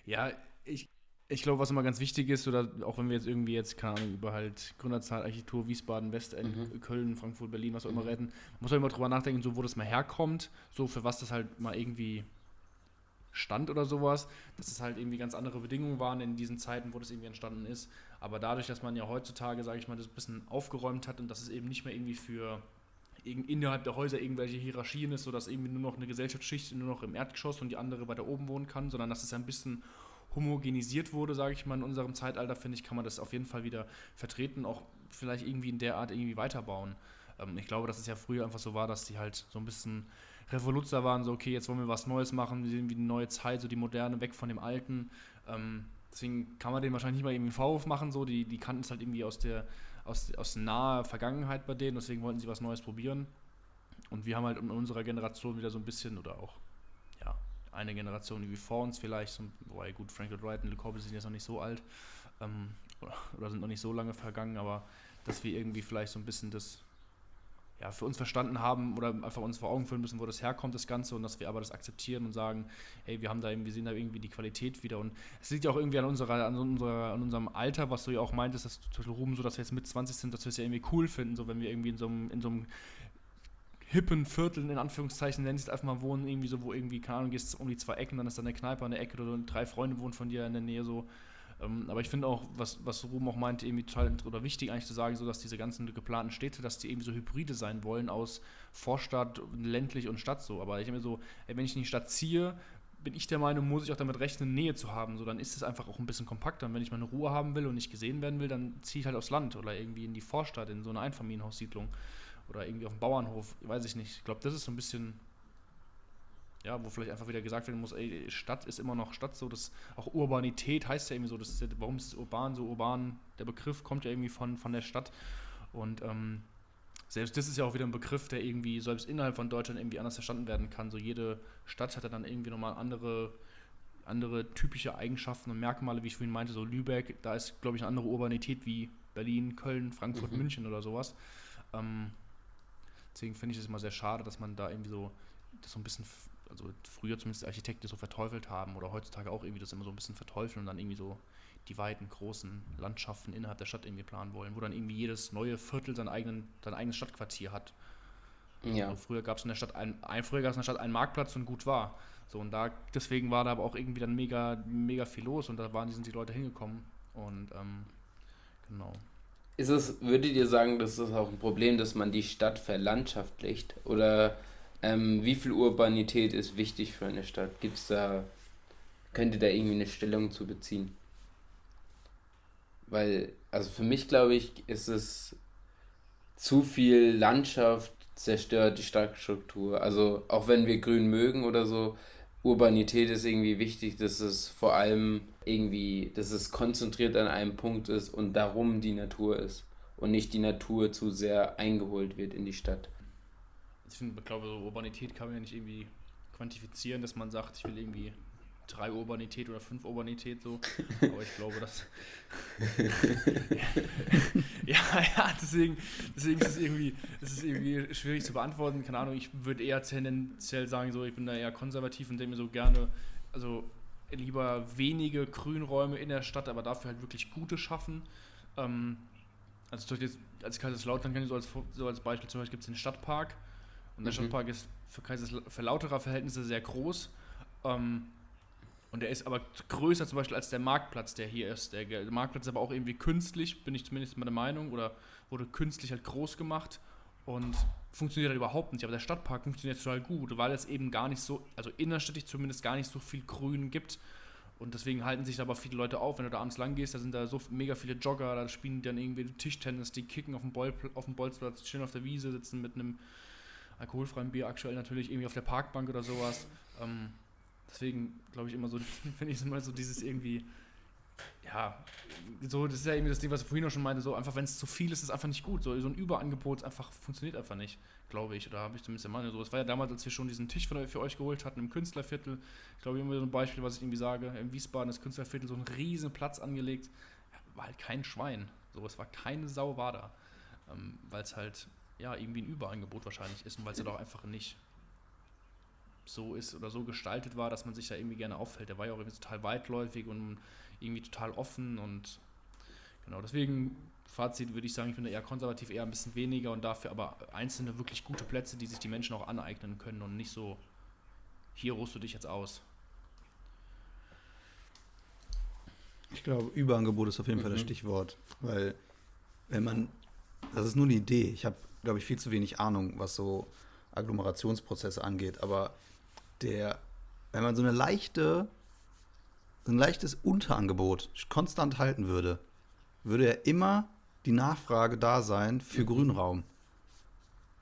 Ja, ich, ich glaube, was immer ganz wichtig ist, oder auch wenn wir jetzt irgendwie jetzt, keine Ahnung, über halt Gründerzahl, Architektur, Wiesbaden, Westend, mhm. Köln, Frankfurt, Berlin, was auch immer mhm. retten, muss man immer drüber nachdenken, so wo das mal herkommt, so für was das halt mal irgendwie stand oder sowas, dass es halt irgendwie ganz andere Bedingungen waren in diesen Zeiten, wo das irgendwie entstanden ist. Aber dadurch, dass man ja heutzutage, sage ich mal, das ein bisschen aufgeräumt hat und dass es eben nicht mehr irgendwie für innerhalb der Häuser irgendwelche Hierarchien ist, sodass irgendwie nur noch eine Gesellschaftsschicht nur noch im Erdgeschoss und die andere weiter oben wohnen kann, sondern dass es ein bisschen homogenisiert wurde, sage ich mal, in unserem Zeitalter, finde ich, kann man das auf jeden Fall wieder vertreten, auch vielleicht irgendwie in der Art irgendwie weiterbauen. Ähm, ich glaube, dass es ja früher einfach so war, dass die halt so ein bisschen Revoluzer waren, so, okay, jetzt wollen wir was Neues machen, wir sehen wie die neue Zeit, so die moderne, weg von dem Alten. Ähm, deswegen kann man denen wahrscheinlich nicht mal irgendwie einen Vorwurf machen, so, die, die kannten es halt irgendwie aus der aus, aus naher Vergangenheit bei denen, deswegen wollten sie was Neues probieren. Und wir haben halt in unserer Generation wieder so ein bisschen, oder auch, ja, eine Generation wie vor uns vielleicht, wobei gut, Frank Lloyd Wright und Le Corbusier sind jetzt noch nicht so alt ähm, oder, sind noch nicht so lange vergangen, aber dass wir irgendwie vielleicht so ein bisschen das ja, für uns verstanden haben oder einfach uns vor Augen führen müssen, wo das herkommt, das Ganze, und dass wir aber das akzeptieren und sagen, hey, wir haben da irgendwie, sehen da irgendwie die Qualität wieder. Und es liegt ja auch irgendwie an unserer, an unserer, an unserem Alter, was du ja auch meintest, dass Ruben so, dass wir jetzt mit 20 sind, dass wir es ja irgendwie cool finden, so wenn wir irgendwie in so einem, in so einem hippen Vierteln, in Anführungszeichen, nennst einfach mal wohnen, irgendwie so, wo irgendwie, keine Ahnung, gehst um die zwei Ecken, dann ist da eine Kneipe an der Ecke oder drei Freunde wohnen von dir in der Nähe, so ähm, aber ich finde auch, was, was Ruben auch meinte, irgendwie total oder wichtig eigentlich zu sagen, so dass diese ganzen geplanten Städte, dass die irgendwie so Hybride sein wollen aus Vorstadt, ländlich und Stadt so. Aber ich habe mir so, ey, wenn ich in die Stadt ziehe, bin ich der Meinung, muss ich auch damit rechnen, Nähe zu haben. So, dann ist es einfach auch ein bisschen kompakter. Und wenn ich meine Ruhe haben will und nicht gesehen werden will, dann ziehe ich halt aufs Land oder irgendwie in die Vorstadt, in so eine Einfamilienhaussiedlung oder irgendwie auf dem Bauernhof, weiß ich nicht. Ich glaube, das ist so ein bisschen ja, wo vielleicht einfach wieder gesagt werden muss, ey, Stadt ist immer noch Stadt, so das auch Urbanität heißt ja irgendwie so, das warum ist es urban so urban? Der Begriff kommt ja irgendwie von, von der Stadt und ähm, selbst das ist ja auch wieder ein Begriff, der irgendwie selbst innerhalb von Deutschland irgendwie anders verstanden werden kann. So jede Stadt hat ja dann irgendwie nochmal andere, andere typische Eigenschaften und Merkmale, wie ich vorhin meinte, so Lübeck, da ist, glaube ich, eine andere Urbanität wie Berlin, Köln, Frankfurt, mhm. München oder sowas. Ähm, deswegen finde ich es immer sehr schade, dass man da irgendwie so das so ein bisschen also früher zumindest Architekten so verteufelt haben oder heutzutage auch irgendwie das immer so ein bisschen verteufeln und dann irgendwie so die weiten, großen Landschaften innerhalb der Stadt irgendwie planen wollen, wo dann irgendwie jedes neue Viertel sein, eigenen, sein eigenes Stadtquartier hat. Ja. Also früher gab es in der Stadt ein, ein früher gab es in der Stadt einen Marktplatz und gut war. So und da deswegen war da aber auch irgendwie dann mega mega viel los und da waren sind die Leute hingekommen und ähm, genau. Ist es, würdet ihr sagen, das ist auch ein Problem, dass man die Stadt verlandschaftlicht oder ähm, wie viel Urbanität ist wichtig für eine Stadt? Gibt's da, könnt ihr da irgendwie eine Stellung zu beziehen? Weil, also für mich glaube ich, ist es zu viel Landschaft zerstört die Stadtstruktur. Also auch wenn wir Grün mögen oder so, Urbanität ist irgendwie wichtig, dass es vor allem irgendwie, dass es konzentriert an einem Punkt ist und darum die Natur ist und nicht die Natur zu sehr eingeholt wird in die Stadt. Ich finde, glaube, so Urbanität kann man ja nicht irgendwie quantifizieren, dass man sagt, ich will irgendwie drei Urbanität oder fünf Urbanität so. [laughs] Aber ich glaube, dass. [laughs] ja, ja, deswegen, deswegen ist es irgendwie, ist es irgendwie schwierig zu beantworten. Keine Ahnung, ich würde eher tendenziell sagen, so, ich bin da eher konservativ und denke mir so gerne, also lieber wenige Grünräume in der Stadt, aber dafür halt wirklich gute schaffen. Ähm, also zum Beispiel als Kaiserslautern kann ich so als, so als Beispiel zum Beispiel gibt es den Stadtpark und der mhm. Stadtpark ist für, für lauterer Verhältnisse sehr groß. Ähm, und der ist aber größer zum Beispiel als der Marktplatz, der hier ist. Der, Marktplatz ist aber auch irgendwie künstlich, bin ich zumindest meiner Meinung, oder wurde künstlich halt groß gemacht und funktioniert halt überhaupt nicht. Aber der Stadtpark funktioniert total gut, weil es eben gar nicht so, also innerstädtisch zumindest gar nicht so viel Grün gibt. Und deswegen halten sich da aber viele Leute auf. Wenn du da abends lang gehst, da sind da so mega viele Jogger, da spielen die dann irgendwie Tischtennis, die kicken auf dem, Bol auf dem Bolzplatz, chillen auf der Wiese, sitzen mit einem alkoholfreien Bier aktuell natürlich irgendwie auf der Parkbank oder sowas. Ähm, deswegen glaube ich immer so, [laughs] finde ich immer so dieses irgendwie, ja, so, das ist ja irgendwie das Ding, was ich vorhin auch schon meinte, so einfach, wenn es zu viel ist, ist es einfach nicht gut. So, so ein Überangebot einfach funktioniert einfach nicht, glaube ich. Oder habe ich zumindest der Meinung. So, es war ja damals, als wir schon diesen Tisch für, euch geholt hatten im Künstlerviertel. Ich glaube, immer so ein Beispiel, was ich irgendwie sage, im Wiesbaden, das Künstlerviertel, so ein riesen Platz angelegt. War halt kein Schwein. So, es war keine Sau war da. Ähm, Weil es halt ja, irgendwie ein Überangebot wahrscheinlich ist und weil es ja doch einfach nicht so ist oder so gestaltet war, dass man sich da irgendwie gerne auffällt. Der war ja auch irgendwie total weitläufig und irgendwie total offen und genau, deswegen Fazit würde ich sagen, ich bin da eher konservativ, eher ein bisschen weniger und dafür aber einzelne wirklich gute Plätze, die sich die Menschen auch aneignen können und nicht so, hier ruhst du dich jetzt aus. Ich glaube, Überangebot ist auf jeden mhm. Fall das mhm. Stichwort, weil wenn man, das ist nur eine Idee, ich habe glaube ich, viel zu wenig Ahnung, was so Agglomerationsprozesse angeht. Aber der, wenn man so eine leichte, ein leichtes Unterangebot konstant halten würde, würde ja immer die Nachfrage da sein für. Grünraum.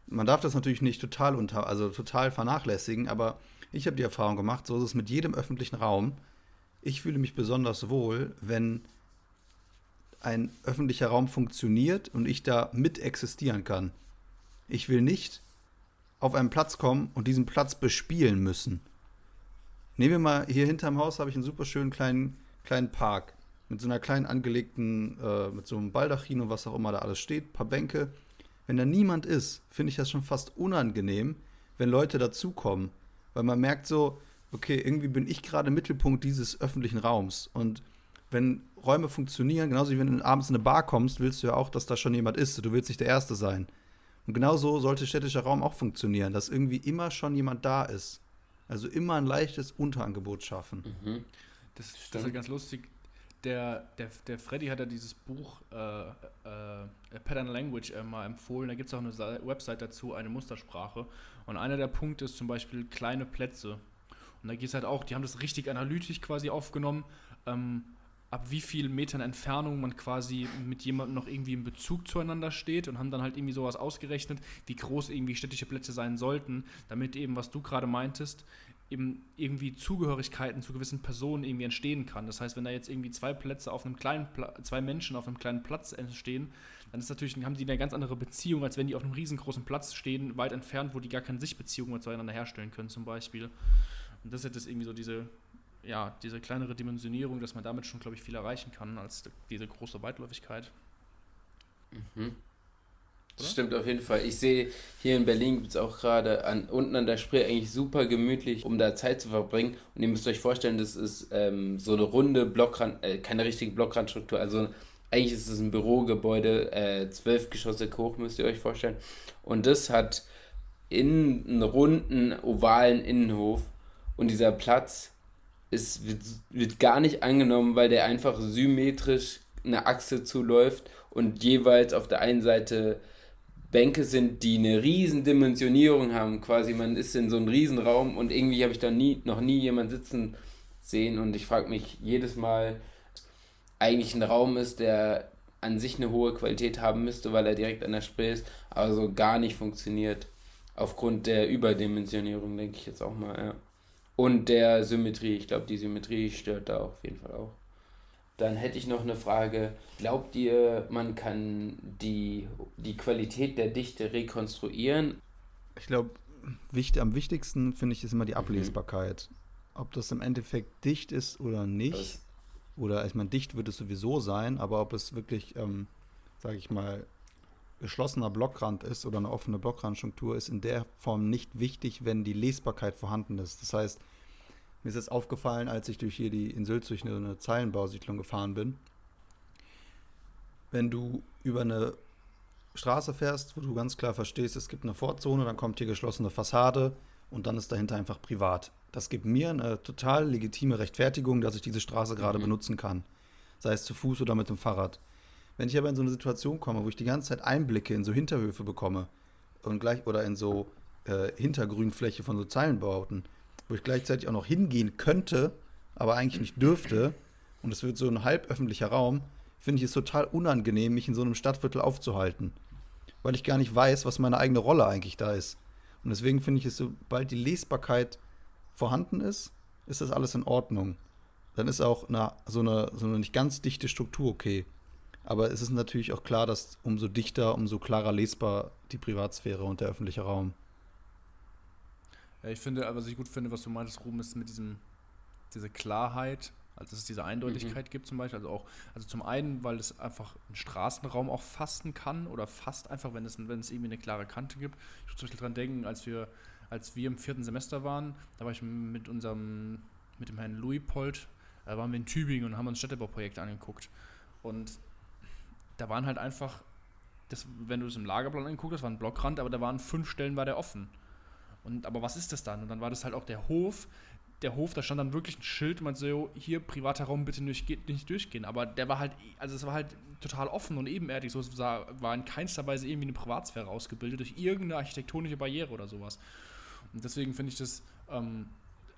Man darf das natürlich nicht total unter, also total vernachlässigen, aber ich habe die Erfahrung gemacht, so ist es mit jedem öffentlichen Raum. Ich fühle mich besonders wohl, wenn ein öffentlicher Raum funktioniert und ich da mit existieren kann. Ich will nicht auf einen Platz kommen und diesen Platz bespielen müssen. Nehmen wir mal, hier hinterm Haus habe ich einen super schönen kleinen, kleinen Park mit so einer kleinen angelegten, äh, mit so einem Baldachin und was auch immer da alles steht, paar Bänke. Wenn da niemand ist, finde ich das schon fast unangenehm, wenn Leute dazukommen. Weil man merkt so, okay, irgendwie bin ich gerade Mittelpunkt dieses öffentlichen Raums. Und wenn Räume funktionieren, genauso wie wenn du abends in eine Bar kommst, willst du ja auch, dass da schon jemand ist. Du willst nicht der Erste sein. Und genauso sollte städtischer Raum auch funktionieren, dass irgendwie immer schon jemand da ist. Also immer ein leichtes Unterangebot schaffen. Mhm. Das, das, ist ja ganz lustig. Der, der, der Freddy hat ja dieses Buch äh, äh, Pattern Language äh, mal empfohlen. Da gibt es auch eine Website dazu, eine Mustersprache. Und einer der Punkte ist zum Beispiel kleine Plätze. Und da geht es halt auch, die haben das richtig analytisch quasi aufgenommen. Ähm, ab wie vielen Metern Entfernung man quasi mit jemandem noch irgendwie in Bezug zueinander steht und haben dann halt irgendwie sowas ausgerechnet, wie groß irgendwie städtische Plätze sein sollten, damit eben, was du gerade meintest, eben irgendwie Zugehörigkeiten zu gewissen Personen irgendwie entstehen kann. Das heißt, wenn da jetzt irgendwie zwei Plätze auf einem kleinen Pla zwei Menschen auf einem kleinen Platz entstehen, dann ist natürlich, haben die eine ganz andere Beziehung, als wenn die auf einem riesengroßen Platz stehen, weit entfernt, wo die gar keine Sichtbeziehungen zueinander herstellen können, zum Beispiel. Und das ist jetzt irgendwie so diese, ja, diese kleinere Dimensionierung, dass man damit schon, glaube ich, viel erreichen kann, als diese große Weitläufigkeit. Mhm. Das stimmt auf jeden Fall. Ich sehe, hier in Berlin gibt es auch gerade an, unten an der Spree eigentlich super gemütlich, um da Zeit zu verbringen. Und ihr müsst euch vorstellen, das ist ähm, so eine runde Blockrand, äh, keine richtige Blockrandstruktur. Also eigentlich ist es ein Bürogebäude, äh, zwölf Geschosse hoch, müsst ihr euch vorstellen. Und das hat in einen runden, ovalen Innenhof. Und dieser Platz ist, wird, wird gar nicht angenommen, weil der einfach symmetrisch eine Achse zuläuft und jeweils auf der einen Seite Bänke sind, die eine riesen Dimensionierung haben. Quasi, man ist in so einem Riesenraum und irgendwie habe ich da nie, noch nie jemand sitzen sehen und ich frage mich jedes Mal, eigentlich ein Raum ist, der an sich eine hohe Qualität haben müsste, weil er direkt an der Spree ist, aber so gar nicht funktioniert. Aufgrund der Überdimensionierung, denke ich jetzt auch mal, ja. Und der Symmetrie. Ich glaube, die Symmetrie stört da auf jeden Fall auch. Dann hätte ich noch eine Frage. Glaubt ihr, man kann die, die Qualität der Dichte rekonstruieren? Ich glaube, wichtig, am wichtigsten finde ich ist immer die mhm. Ablesbarkeit. Mhm. Ob das im Endeffekt dicht ist oder nicht. Das oder ich meine, dicht wird es sowieso sein, aber ob es wirklich, ähm, sage ich mal, geschlossener Blockrand ist oder eine offene Blockrandstruktur, ist in der Form nicht wichtig, wenn die Lesbarkeit vorhanden ist. Das heißt, mir ist es aufgefallen, als ich durch hier die in Sylt durch eine, eine Zeilenbausiedlung gefahren bin. Wenn du über eine Straße fährst, wo du ganz klar verstehst, es gibt eine Vorzone, dann kommt hier geschlossene Fassade und dann ist dahinter einfach privat. Das gibt mir eine total legitime Rechtfertigung, dass ich diese Straße gerade mhm. benutzen kann. Sei es zu Fuß oder mit dem Fahrrad. Wenn ich aber in so eine Situation komme, wo ich die ganze Zeit Einblicke in so Hinterhöfe bekomme und gleich oder in so äh, Hintergrünfläche von so Zeilenbauten, wo ich gleichzeitig auch noch hingehen könnte, aber eigentlich nicht dürfte, und es wird so ein halböffentlicher Raum, finde ich es total unangenehm, mich in so einem Stadtviertel aufzuhalten. Weil ich gar nicht weiß, was meine eigene Rolle eigentlich da ist. Und deswegen finde ich es, sobald die Lesbarkeit vorhanden ist, ist das alles in Ordnung. Dann ist auch eine, so, eine, so eine nicht ganz dichte Struktur okay. Aber es ist natürlich auch klar, dass umso dichter, umso klarer lesbar die Privatsphäre und der öffentliche Raum. Ja, ich finde, was ich gut finde, was du meintest, Ruben, ist mit diesem, diese Klarheit, also dass es diese Eindeutigkeit mhm. gibt zum Beispiel. Also auch, also zum einen, weil es einfach einen Straßenraum auch fasten kann oder fast einfach, wenn es, wenn es irgendwie eine klare Kante gibt. Ich muss zum Beispiel dran denken, als wir, als wir im vierten Semester waren, da war ich mit unserem, mit dem Herrn Louis Polt, da waren wir in Tübingen und haben uns Städtebauprojekte angeguckt. Und da waren halt einfach, das, wenn du es im Lagerplan angeguckt hast, war ein Blockrand, aber da waren fünf Stellen, war der offen. Und, aber was ist das dann? Und dann war das halt auch der Hof. Der Hof, da stand dann wirklich ein Schild, man so, hier, privater Raum, bitte nicht, nicht durchgehen. Aber der war halt, also es war halt total offen und ebenerdig. So, es war in keinster Weise irgendwie eine Privatsphäre ausgebildet durch irgendeine architektonische Barriere oder sowas. Und deswegen finde ich das ähm,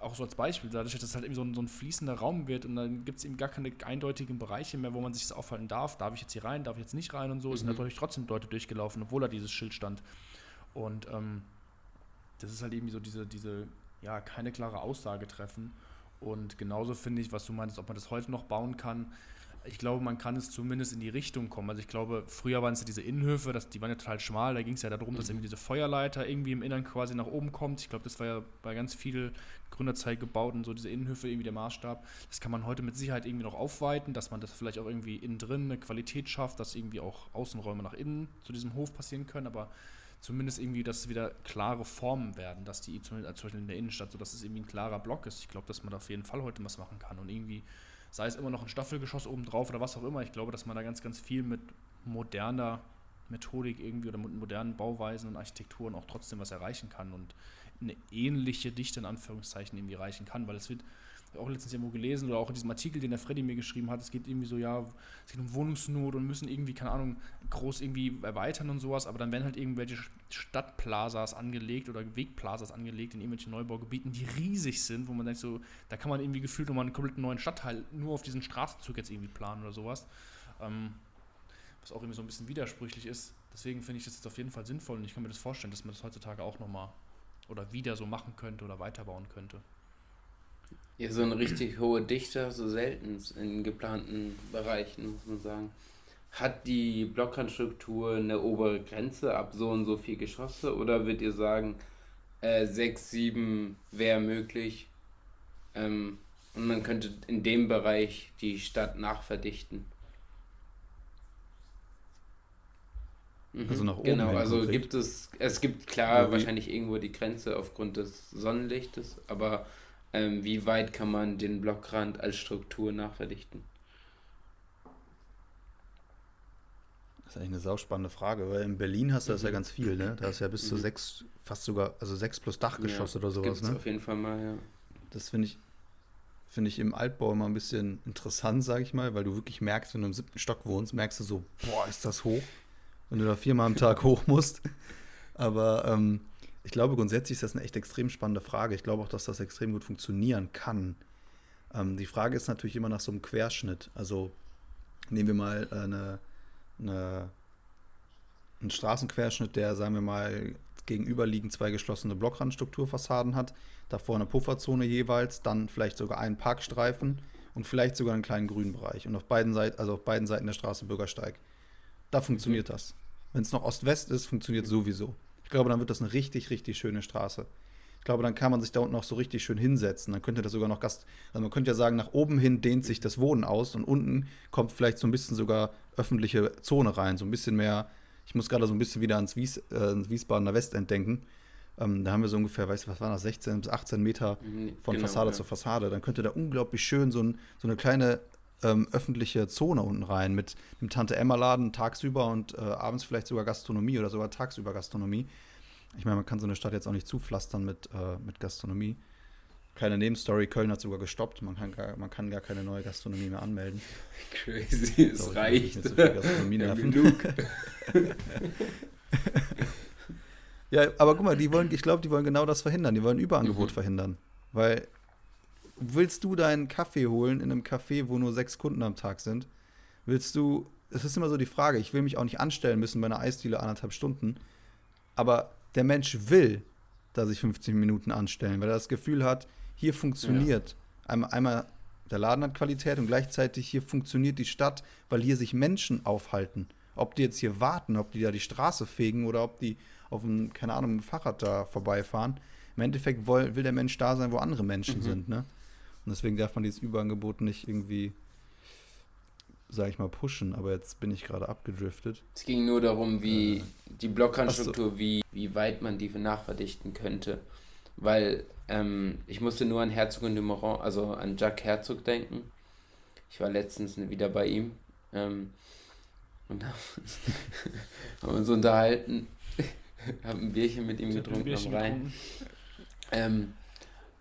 auch so als Beispiel, dadurch, dass es halt eben so ein, so ein fließender Raum wird und dann gibt es eben gar keine eindeutigen Bereiche mehr, wo man sich das aufhalten darf. Darf ich jetzt hier rein, darf ich jetzt nicht rein und so. Mhm. Es sind natürlich trotzdem Leute durchgelaufen, obwohl da dieses Schild stand. Und ähm, das ist halt irgendwie so diese, diese, ja, keine klare Aussage treffen. Und genauso finde ich, was du meinst, ob man das heute noch bauen kann. Ich glaube, man kann es zumindest in die Richtung kommen. Also ich glaube, früher waren es ja diese Innenhöfe, das, die waren ja total schmal. Da ging es ja darum, mhm. dass irgendwie diese Feuerleiter irgendwie im Innern quasi nach oben kommt. Ich glaube, das war ja bei ganz viel Gründerzeit gebaut und so diese Innenhöfe irgendwie der Maßstab. Das kann man heute mit Sicherheit irgendwie noch aufweiten, dass man das vielleicht auch irgendwie innen drin eine Qualität schafft, dass irgendwie auch Außenräume nach innen zu diesem Hof passieren können. Aber zumindest irgendwie, dass es wieder klare Formen werden, dass die zum Beispiel in der Innenstadt, so dass es irgendwie ein klarer Block ist. Ich glaube, dass man da auf jeden Fall heute was machen kann und irgendwie, sei es immer noch ein Staffelgeschoss oben drauf oder was auch immer, ich glaube, dass man da ganz, ganz viel mit moderner Methodik irgendwie oder mit modernen Bauweisen und Architekturen auch trotzdem was erreichen kann und eine ähnliche Dichte in Anführungszeichen irgendwie erreichen kann, weil es wird auch letztens irgendwo gelesen oder auch in diesem Artikel, den der Freddy mir geschrieben hat, es geht irgendwie so, ja, es geht um Wohnungsnot und müssen irgendwie, keine Ahnung, groß irgendwie erweitern und sowas, aber dann werden halt irgendwelche Stadtplazas angelegt oder Wegplazas angelegt in irgendwelchen Neubaugebieten, die riesig sind, wo man denkt so, da kann man irgendwie gefühlt nochmal einen kompletten neuen Stadtteil nur auf diesen Straßenzug jetzt irgendwie planen oder sowas. Ähm, was auch irgendwie so ein bisschen widersprüchlich ist. Deswegen finde ich das jetzt auf jeden Fall sinnvoll und ich kann mir das vorstellen, dass man das heutzutage auch nochmal oder wieder so machen könnte oder weiterbauen könnte. Ja, so eine richtig hohe Dichte so selten in geplanten Bereichen, muss man sagen. Hat die Blockrandstruktur eine obere Grenze ab so und so viel Geschosse oder würdet ihr sagen, äh, 6, 7 wäre möglich ähm, und man könnte in dem Bereich die Stadt nachverdichten? Mhm, also nach oben. Genau, also gibt es, es gibt klar ja, wahrscheinlich irgendwo die Grenze aufgrund des Sonnenlichtes, aber ähm, wie weit kann man den Blockrand als Struktur nachverdichten? Das ist eigentlich eine sauspannende Frage, weil in Berlin hast du das ja mhm. ganz viel, ne? Da hast du ja bis zu mhm. sechs, fast sogar, also sechs plus Dachgeschoss ja, oder sowas, ne? auf jeden Fall mal, ja. Das finde ich, finde ich im Altbau immer ein bisschen interessant, sage ich mal, weil du wirklich merkst, wenn du im siebten Stock wohnst, merkst du so, boah, ist das hoch wenn du da viermal am Tag [laughs] hoch musst. Aber ähm, ich glaube, grundsätzlich ist das eine echt extrem spannende Frage. Ich glaube auch, dass das extrem gut funktionieren kann. Ähm, die Frage ist natürlich immer nach so einem Querschnitt. Also nehmen wir mal äh, eine, eine, einen Straßenquerschnitt, der, sagen wir mal, gegenüberliegend zwei geschlossene Blockrandstrukturfassaden hat, davor eine Pufferzone jeweils, dann vielleicht sogar einen Parkstreifen und vielleicht sogar einen kleinen Grünbereich und auf beiden Seiten, also auf beiden Seiten der Straße Bürgersteig. Da funktioniert mhm. das. Wenn es noch Ost-West ist, funktioniert sowieso. Ich glaube, dann wird das eine richtig, richtig schöne Straße. Ich glaube, dann kann man sich da unten noch so richtig schön hinsetzen. Dann könnte das sogar noch Gast. Also man könnte ja sagen, nach oben hin dehnt sich das Wohnen aus und unten kommt vielleicht so ein bisschen sogar öffentliche Zone rein. So ein bisschen mehr. Ich muss gerade so ein bisschen wieder ans, Wies, äh, ans Wiesbadener Westend denken. Ähm, da haben wir so ungefähr, weißt du, was war das, 16 bis 18 Meter mhm, von genau, Fassade ja. zu Fassade. Dann könnte da unglaublich schön so, ein, so eine kleine ähm, öffentliche Zone unten rein mit dem Tante-Emma-Laden tagsüber und äh, abends vielleicht sogar Gastronomie oder sogar tagsüber Gastronomie. Ich meine, man kann so eine Stadt jetzt auch nicht zupflastern mit, äh, mit Gastronomie. Kleine Nebenstory, Köln hat sogar gestoppt. Man kann gar, man kann gar keine neue Gastronomie mehr anmelden. Crazy, es so, reicht. So Gastronomie nerven. [laughs] ja, aber guck mal, die wollen, ich glaube, die wollen genau das verhindern. Die wollen Überangebot mhm. verhindern. Weil willst du deinen Kaffee holen in einem Café, wo nur sechs Kunden am Tag sind? Willst du, es ist immer so die Frage, ich will mich auch nicht anstellen müssen bei einer Eisdiele anderthalb Stunden, aber der Mensch will, dass ich 15 Minuten anstellen, weil er das Gefühl hat, hier funktioniert. Ja. Einmal, einmal der Laden hat Qualität und gleichzeitig hier funktioniert die Stadt, weil hier sich Menschen aufhalten. Ob die jetzt hier warten, ob die da die Straße fegen oder ob die auf einem, keine Ahnung, Fahrrad da vorbeifahren. Im Endeffekt will, will der Mensch da sein, wo andere Menschen mhm. sind, ne? Und deswegen darf man dieses Überangebot nicht irgendwie, sag ich mal, pushen. Aber jetzt bin ich gerade abgedriftet. Es ging nur darum, wie äh, die Blockrandstruktur, so. wie, wie weit man die nachverdichten könnte. Weil ähm, ich musste nur an Herzog und Numeron, also an Jacques Herzog denken. Ich war letztens wieder bei ihm. Ähm, und [laughs] haben uns unterhalten. [laughs] haben ein Bierchen mit ihm getrunken am Rhein. Ähm,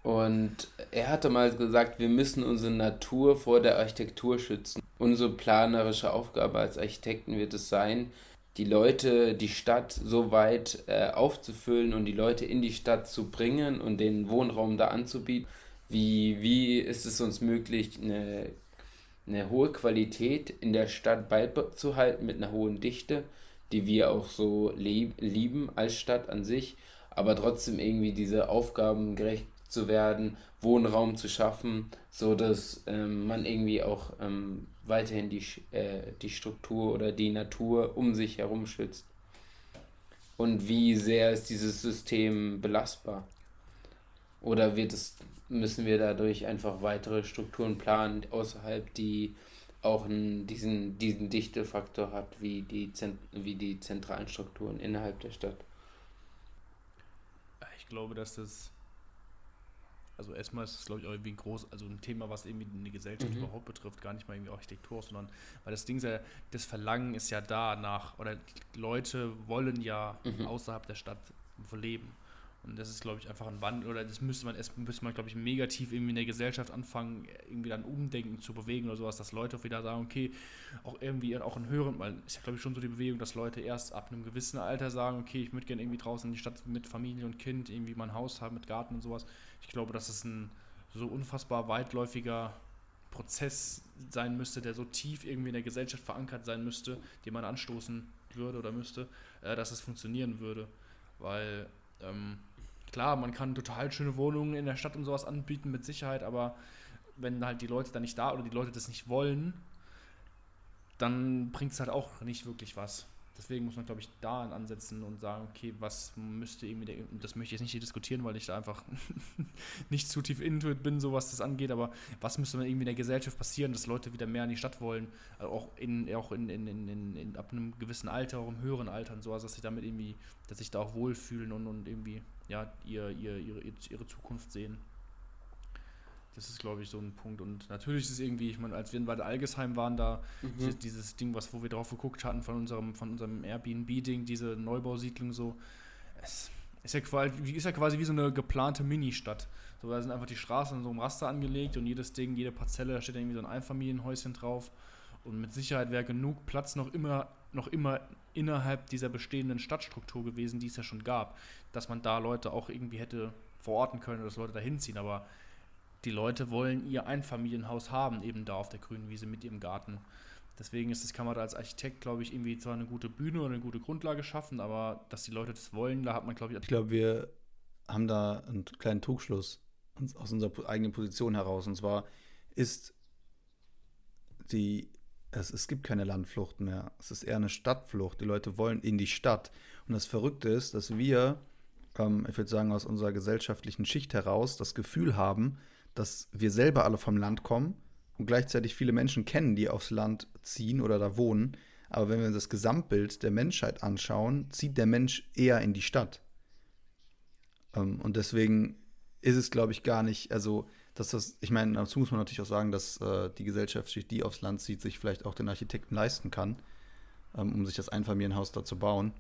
und er hatte mal gesagt, wir müssen unsere Natur vor der Architektur schützen. Unsere planerische Aufgabe als Architekten wird es sein, die Leute, die Stadt so weit äh, aufzufüllen und die Leute in die Stadt zu bringen und den Wohnraum da anzubieten. Wie, wie ist es uns möglich, eine, eine hohe Qualität in der Stadt beizuhalten mit einer hohen Dichte, die wir auch so lieb, lieben als Stadt an sich, aber trotzdem irgendwie diese Aufgaben gerecht zu werden, Wohnraum zu schaffen, so dass ähm, man irgendwie auch ähm, weiterhin die, äh, die Struktur oder die Natur um sich herum schützt. Und wie sehr ist dieses System belastbar? Oder wird es, müssen wir dadurch einfach weitere Strukturen planen außerhalb, die auch einen, diesen, diesen Dichtefaktor hat, wie die, wie die zentralen Strukturen innerhalb der Stadt? Ich glaube, dass das also erstmal ist es, glaube ich, auch irgendwie groß, also ein Thema, was irgendwie eine Gesellschaft mhm. überhaupt betrifft, gar nicht mal irgendwie Architektur, sondern weil das Ding ist ja, das Verlangen ist ja da nach, oder Leute wollen ja mhm. außerhalb der Stadt leben. Und das ist, glaube ich, einfach ein Wandel, oder das müsste man erst, müsste man, glaube ich, negativ irgendwie in der Gesellschaft anfangen, irgendwie dann Umdenken zu bewegen oder sowas, dass Leute auch wieder sagen, okay, auch irgendwie auch in höheren, weil ist ja, glaube ich, schon so die Bewegung, dass Leute erst ab einem gewissen Alter sagen, okay, ich würde gerne irgendwie draußen in die Stadt mit Familie und Kind irgendwie mein Haus haben, mit Garten und sowas. Ich glaube, dass es ein so unfassbar weitläufiger Prozess sein müsste, der so tief irgendwie in der Gesellschaft verankert sein müsste, den man anstoßen würde oder müsste, äh, dass es funktionieren würde. Weil ähm, klar, man kann total schöne Wohnungen in der Stadt und sowas anbieten, mit Sicherheit, aber wenn halt die Leute dann nicht da oder die Leute das nicht wollen, dann bringt es halt auch nicht wirklich was. Deswegen muss man, glaube ich, da ansetzen und sagen, okay, was müsste irgendwie, der, das möchte ich jetzt nicht diskutieren, weil ich da einfach [laughs] nicht zu tief into it bin, so was das angeht, aber was müsste dann irgendwie in der Gesellschaft passieren, dass Leute wieder mehr in die Stadt wollen, also auch, in, auch in, in, in, in, ab einem gewissen Alter, auch im höheren Alter und so, also dass sie damit irgendwie, dass sich da auch wohlfühlen und, und irgendwie, ja, ihr, ihr, ihre, ihre Zukunft sehen. Das ist, glaube ich, so ein Punkt. Und natürlich ist es irgendwie, ich meine, als wir bei der Algesheim waren, da mhm. dieses Ding, was wo wir drauf geguckt hatten von unserem, von unserem Airbnb-Ding, diese Neubausiedlung so, es ist ja, quasi, ist ja quasi wie so eine geplante Ministadt. So, da sind einfach die Straßen in so einem Raster angelegt und jedes Ding, jede Parzelle, da steht irgendwie so ein Einfamilienhäuschen drauf. Und mit Sicherheit wäre genug Platz noch immer, noch immer innerhalb dieser bestehenden Stadtstruktur gewesen, die es ja schon gab, dass man da Leute auch irgendwie hätte verorten können oder dass Leute da hinziehen. Aber die Leute wollen ihr Einfamilienhaus haben, eben da auf der grünen Wiese mit ihrem Garten. Deswegen ist das kann man da als Architekt, glaube ich, irgendwie zwar eine gute Bühne oder eine gute Grundlage schaffen, aber dass die Leute das wollen, da hat man, glaube ich. Ich glaube, wir haben da einen kleinen Trugschluss aus unserer eigenen Position heraus. Und zwar ist die, es, es gibt keine Landflucht mehr. Es ist eher eine Stadtflucht. Die Leute wollen in die Stadt. Und das Verrückte ist, dass wir, ähm, ich würde sagen, aus unserer gesellschaftlichen Schicht heraus das Gefühl haben, dass wir selber alle vom Land kommen und gleichzeitig viele Menschen kennen, die aufs Land ziehen oder da wohnen. Aber wenn wir das Gesamtbild der Menschheit anschauen, zieht der Mensch eher in die Stadt. Ähm, und deswegen ist es, glaube ich, gar nicht, also, dass das, ich meine, dazu muss man natürlich auch sagen, dass äh, die Gesellschaftsschicht, die aufs Land zieht, sich vielleicht auch den Architekten leisten kann, ähm, um sich das Einfamilienhaus da zu bauen.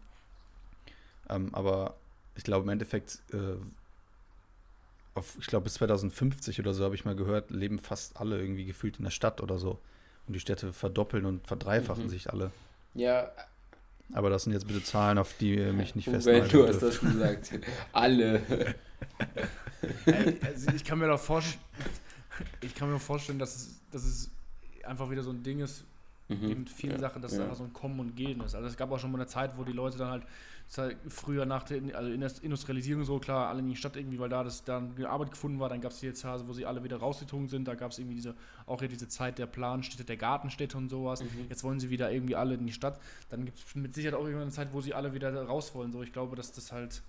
Ähm, aber ich glaube, im Endeffekt äh, auf, ich glaube, bis 2050 oder so habe ich mal gehört, leben fast alle irgendwie gefühlt in der Stadt oder so. Und die Städte verdoppeln und verdreifachen mhm. sich alle. Ja. Aber das sind jetzt bitte Zahlen, auf die mich nicht festhalten Du hast das gesagt. alle. also ich kann mir doch vorstellen, ich kann mir vorstellen, dass es, dass es einfach wieder so ein Ding ist, mhm. eben vielen ja, Sachen, dass ja. es einfach so ein Kommen und Gehen ist. Also es gab auch schon mal eine Zeit, wo die Leute dann halt halt früher nach der also in der Industrialisierung so, klar, alle in die Stadt irgendwie, weil da das dann Arbeit gefunden war, dann gab es die jetzt wo sie alle wieder rausgezogen sind, da gab es irgendwie diese, auch hier diese Zeit der Planstädte, der Gartenstädte und sowas. Mhm. Jetzt wollen sie wieder irgendwie alle in die Stadt. Dann gibt es mit Sicherheit auch irgendwann eine Zeit, wo sie alle wieder raus wollen. So, ich glaube, dass das halt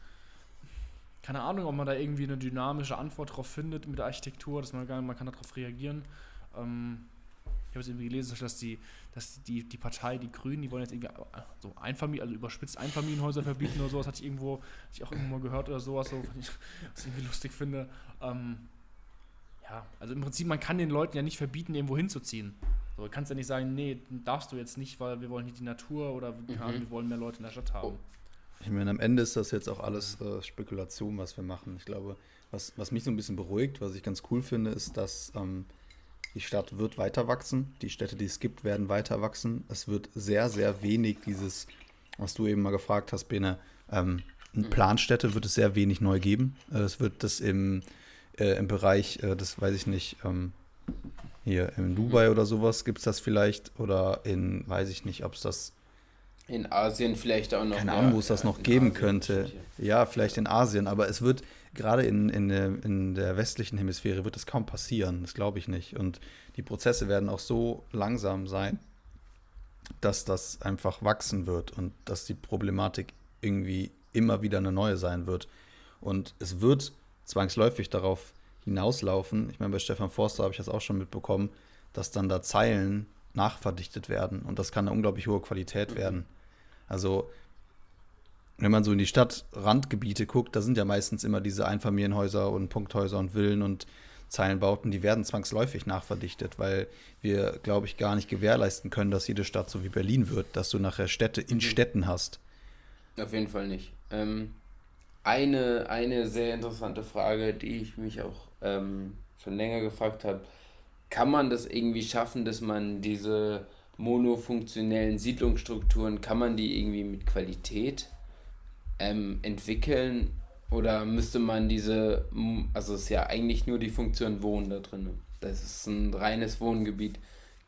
keine Ahnung, ob man da irgendwie eine dynamische Antwort drauf findet mit der Architektur, dass man, man kann darauf reagieren. Ähm, ich habe es irgendwie gelesen, dass die, dass die, die Partei, die Grünen, die wollen jetzt irgendwie äh, so Einfamilien, also überspitzt Einfamilienhäuser verbieten oder sowas, hatte ich irgendwo, hatte ich auch irgendwo mal gehört oder sowas, so, was ich, was ich irgendwie lustig finde. Ähm, ja, also im Prinzip, man kann den Leuten ja nicht verbieten, irgendwo hinzuziehen. So, du kannst ja nicht sagen, nee, darfst du jetzt nicht, weil wir wollen hier die Natur oder mhm. wir wollen mehr Leute in der Stadt haben. Ich meine, am Ende ist das jetzt auch alles äh, Spekulation, was wir machen. Ich glaube, was, was mich so ein bisschen beruhigt, was ich ganz cool finde, ist, dass ähm, die Stadt wird weiter wachsen. Die Städte, die es gibt, werden weiter wachsen. Es wird sehr, sehr wenig dieses, was du eben mal gefragt hast, Bene, ähm, mhm. Planstädte wird es sehr wenig neu geben. Äh, es wird das im, äh, im Bereich, äh, das weiß ich nicht, ähm, hier in Dubai oder sowas gibt es das vielleicht. Oder in, weiß ich nicht, ob es das. In Asien vielleicht auch noch. Keine Ahnung, wo es das noch geben Asien könnte. Ja, vielleicht in Asien, aber es wird gerade in, in, der, in der westlichen Hemisphäre wird das kaum passieren. Das glaube ich nicht. Und die Prozesse werden auch so langsam sein, dass das einfach wachsen wird und dass die Problematik irgendwie immer wieder eine neue sein wird. Und es wird zwangsläufig darauf hinauslaufen. Ich meine, bei Stefan Forster habe ich das auch schon mitbekommen, dass dann da Zeilen nachverdichtet werden. Und das kann eine unglaublich hohe Qualität werden. Also wenn man so in die Stadtrandgebiete guckt, da sind ja meistens immer diese Einfamilienhäuser und Punkthäuser und Villen und Zeilenbauten, die werden zwangsläufig nachverdichtet, weil wir, glaube ich, gar nicht gewährleisten können, dass jede Stadt so wie Berlin wird, dass du nachher Städte in mhm. Städten hast. Auf jeden Fall nicht. Ähm, eine, eine sehr interessante Frage, die ich mich auch ähm, schon länger gefragt habe, kann man das irgendwie schaffen, dass man diese monofunktionellen Siedlungsstrukturen, kann man die irgendwie mit Qualität ähm, entwickeln oder müsste man diese, also es ist ja eigentlich nur die Funktion Wohnen da drin. Das ist ein reines Wohngebiet.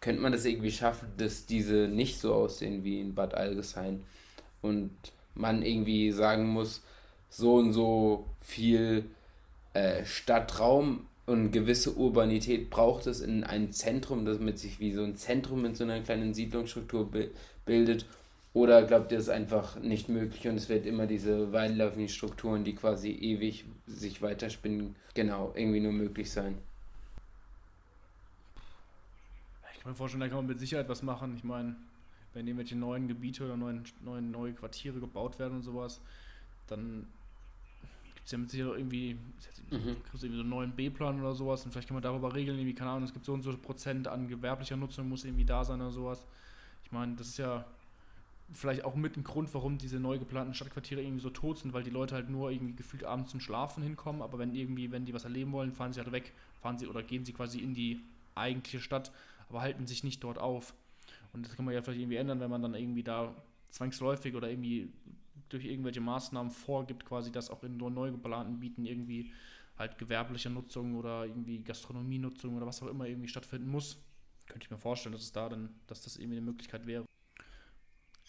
Könnte man das irgendwie schaffen, dass diese nicht so aussehen wie in Bad Algesheim und man irgendwie sagen muss, so und so viel äh, Stadtraum und gewisse Urbanität braucht es in ein Zentrum, damit sich wie so ein Zentrum in so einer kleinen Siedlungsstruktur bildet? Oder glaubt ihr, es ist einfach nicht möglich und es wird immer diese weinläufigen Strukturen, die quasi ewig sich weiterspinnen, genau, irgendwie nur möglich sein? Ich kann mir vorstellen, da kann man mit Sicherheit was machen. Ich meine, wenn irgendwelche neuen Gebiete oder neuen, neuen, neue Quartiere gebaut werden und sowas, dann gibt es ja mit Sicherheit irgendwie, mhm. irgendwie so einen neuen B-Plan oder sowas und vielleicht kann man darüber regeln, irgendwie, keine Ahnung, es gibt so und so Prozent an gewerblicher Nutzung, muss irgendwie da sein oder sowas. Ich meine, das ist ja vielleicht auch mit dem Grund, warum diese neu geplanten Stadtquartiere irgendwie so tot sind, weil die Leute halt nur irgendwie gefühlt abends zum Schlafen hinkommen, aber wenn irgendwie, wenn die was erleben wollen, fahren sie halt weg, fahren sie oder gehen sie quasi in die eigentliche Stadt, aber halten sich nicht dort auf. Und das kann man ja vielleicht irgendwie ändern, wenn man dann irgendwie da zwangsläufig oder irgendwie durch irgendwelche Maßnahmen vorgibt, quasi, dass auch in neu geplanten Bieten irgendwie halt gewerbliche Nutzung oder irgendwie Gastronomienutzung oder was auch immer irgendwie stattfinden muss. Könnte ich mir vorstellen, dass es da dann, dass das irgendwie eine Möglichkeit wäre.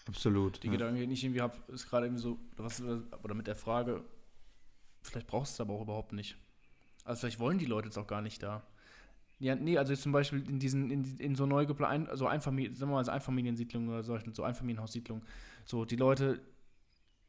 Absolut. Die ja. Gedanken, die ich irgendwie habe, ist gerade irgendwie so, was, oder mit der Frage, vielleicht brauchst du es aber auch überhaupt nicht. Also vielleicht wollen die Leute jetzt auch gar nicht da. Ja, nee, also jetzt zum Beispiel in diesen, in, in so neu geplanten, also Einfamilien, sagen wir mal, Einfamiliensiedlungen oder solchen, so Einfamilienhaussiedlungen, so die Leute,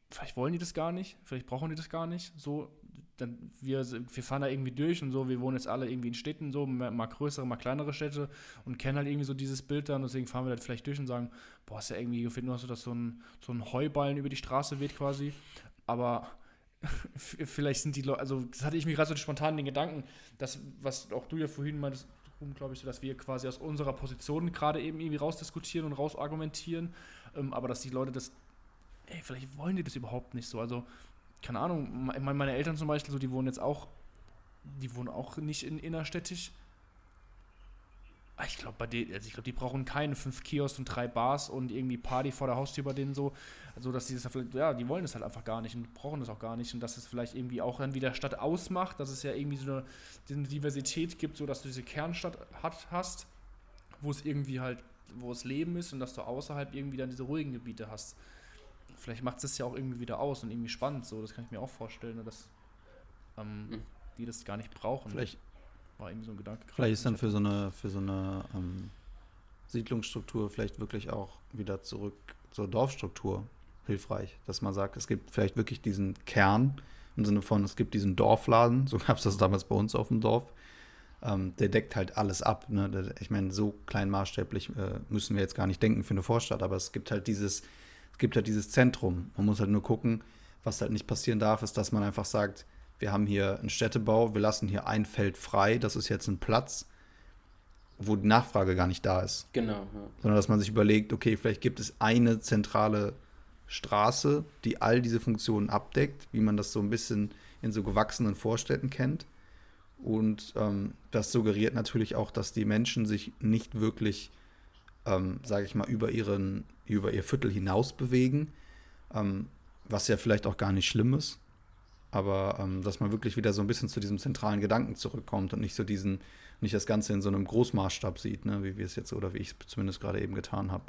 vielleicht wollen die das gar nicht, vielleicht brauchen die das gar nicht, so, dann wir, wir fahren da irgendwie durch und so, wir wohnen jetzt alle irgendwie in Städten, so, mal größere, mal kleinere Städte und kennen halt irgendwie so dieses Bild dann, deswegen fahren wir da vielleicht durch und sagen, boah, ist ja irgendwie gefällt nur so, dass so ein, so ein Heuballen über die Straße weht quasi, aber [laughs] vielleicht sind die Leute, also das hatte ich mir gerade so spontan den Gedanken, dass, was auch du ja vorhin meintest, glaube ich, so, dass wir quasi aus unserer Position gerade eben irgendwie rausdiskutieren und rausargumentieren, ähm, aber dass die Leute das, ey, vielleicht wollen die das überhaupt nicht so, also keine Ahnung, meine Eltern zum Beispiel, so, die wohnen jetzt auch, die wohnen auch nicht in innerstädtisch, ich glaube, also ich die brauchen keine fünf Kiosks und drei Bars und irgendwie Party vor der Haustür bei denen so. Also, dass die das vielleicht, ja, die wollen das halt einfach gar nicht und brauchen das auch gar nicht. Und dass es vielleicht irgendwie auch dann wieder Stadt ausmacht, dass es ja irgendwie so eine, eine Diversität gibt, so dass du diese Kernstadt hat, hast, wo es irgendwie halt, wo es Leben ist und dass du außerhalb irgendwie dann diese ruhigen Gebiete hast. Vielleicht macht es das ja auch irgendwie wieder aus und irgendwie spannend, so, das kann ich mir auch vorstellen, dass ähm, mhm. die das gar nicht brauchen. Vielleicht war irgendwie so ein Gedanke. Vielleicht ist dann für so eine, für so eine ähm, Siedlungsstruktur vielleicht wirklich auch wieder zurück zur Dorfstruktur hilfreich, dass man sagt, es gibt vielleicht wirklich diesen Kern im Sinne von, es gibt diesen Dorfladen, so gab es das damals bei uns auf dem Dorf, ähm, der deckt halt alles ab. Ne? Ich meine, so kleinmaßstäblich äh, müssen wir jetzt gar nicht denken für eine Vorstadt, aber es gibt halt dieses, es gibt halt dieses Zentrum. Man muss halt nur gucken, was halt nicht passieren darf, ist, dass man einfach sagt, wir haben hier einen Städtebau, wir lassen hier ein Feld frei, das ist jetzt ein Platz, wo die Nachfrage gar nicht da ist. Genau. Ja. Sondern dass man sich überlegt, okay, vielleicht gibt es eine zentrale Straße, die all diese Funktionen abdeckt, wie man das so ein bisschen in so gewachsenen Vorstädten kennt. Und ähm, das suggeriert natürlich auch, dass die Menschen sich nicht wirklich, ähm, sage ich mal, über, ihren, über ihr Viertel hinaus bewegen, ähm, was ja vielleicht auch gar nicht schlimm ist. Aber ähm, dass man wirklich wieder so ein bisschen zu diesem zentralen Gedanken zurückkommt und nicht so diesen, nicht das Ganze in so einem Großmaßstab sieht, ne, wie wir es jetzt oder wie ich es zumindest gerade eben getan habe.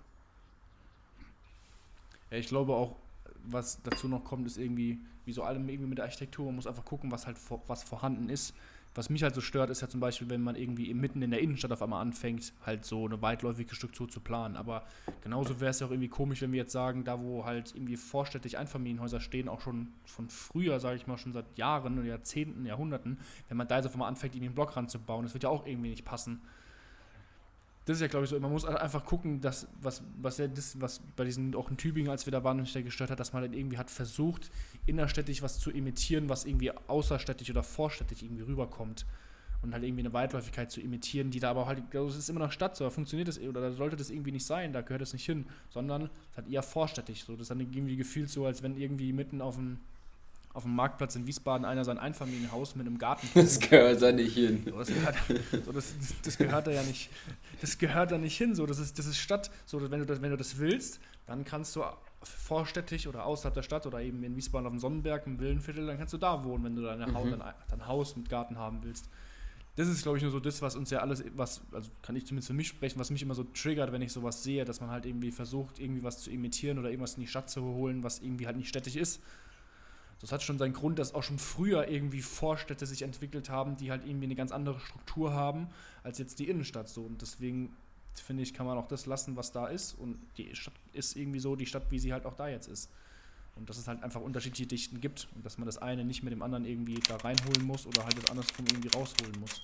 Ja, ich glaube auch, was dazu noch kommt, ist irgendwie, wie so allem irgendwie mit der Architektur, man muss einfach gucken, was halt vor, was vorhanden ist was mich halt so stört, ist ja zum Beispiel, wenn man irgendwie mitten in der Innenstadt auf einmal anfängt, halt so eine weitläufige Struktur zu planen. Aber genauso wäre es ja auch irgendwie komisch, wenn wir jetzt sagen, da wo halt irgendwie vorstädtisch Einfamilienhäuser stehen, auch schon von früher, sage ich mal, schon seit Jahren oder Jahrzehnten, Jahrhunderten, wenn man da jetzt auf einmal anfängt, irgendwie einen Block ranzubauen, das wird ja auch irgendwie nicht passen das ist ja, glaube ich, so, man muss einfach gucken, dass, was, was ja das, was bei diesen, auch in Tübingen, als wir da waren, mich da gestört hat, dass man dann irgendwie hat versucht, innerstädtisch was zu imitieren, was irgendwie außerstädtisch oder vorstädtisch irgendwie rüberkommt. Und halt irgendwie eine Weitläufigkeit zu imitieren, die da aber halt, das ist immer noch Stadt, so, da funktioniert das, oder da sollte das irgendwie nicht sein, da gehört es nicht hin, sondern es halt eher vorstädtisch, so, das ist dann irgendwie gefühlt so, als wenn irgendwie mitten auf dem auf dem Marktplatz in Wiesbaden einer sein Einfamilienhaus mit einem Garten. Das gehört da nicht hin. So, das, gehört, so, das, das, gehört da ja nicht. Das gehört da nicht hin. So, das ist, das ist Stadt. So, wenn du das, wenn du das willst, dann kannst du vorstädtisch oder außerhalb der Stadt oder eben in Wiesbaden auf dem Sonnenberg im Villenviertel, dann kannst du da wohnen, wenn du deine mhm. Dein Haus mit Garten haben willst. Das ist, glaube ich, nur so das, was uns ja alles, was, also kann ich zumindest für mich sprechen, was mich immer so triggert, wenn ich sowas sehe, dass man halt irgendwie versucht, irgendwie was zu imitieren oder irgendwas in die Stadt zu holen, was irgendwie halt nicht städtisch ist Das hat schon seinen Grund, dass auch schon früher irgendwie Vorstädte sich entwickelt haben, die halt irgendwie eine ganz andere Struktur haben als jetzt die Innenstadt so. Und deswegen finde ich, kann man auch das lassen, was da ist. Und die Stadt ist irgendwie so die Stadt, wie sie halt auch da jetzt ist. Und dass es halt einfach unterschiedliche Dichten gibt und dass man das eine nicht mit dem anderen irgendwie da reinholen muss oder halt das andersrum irgendwie rausholen muss.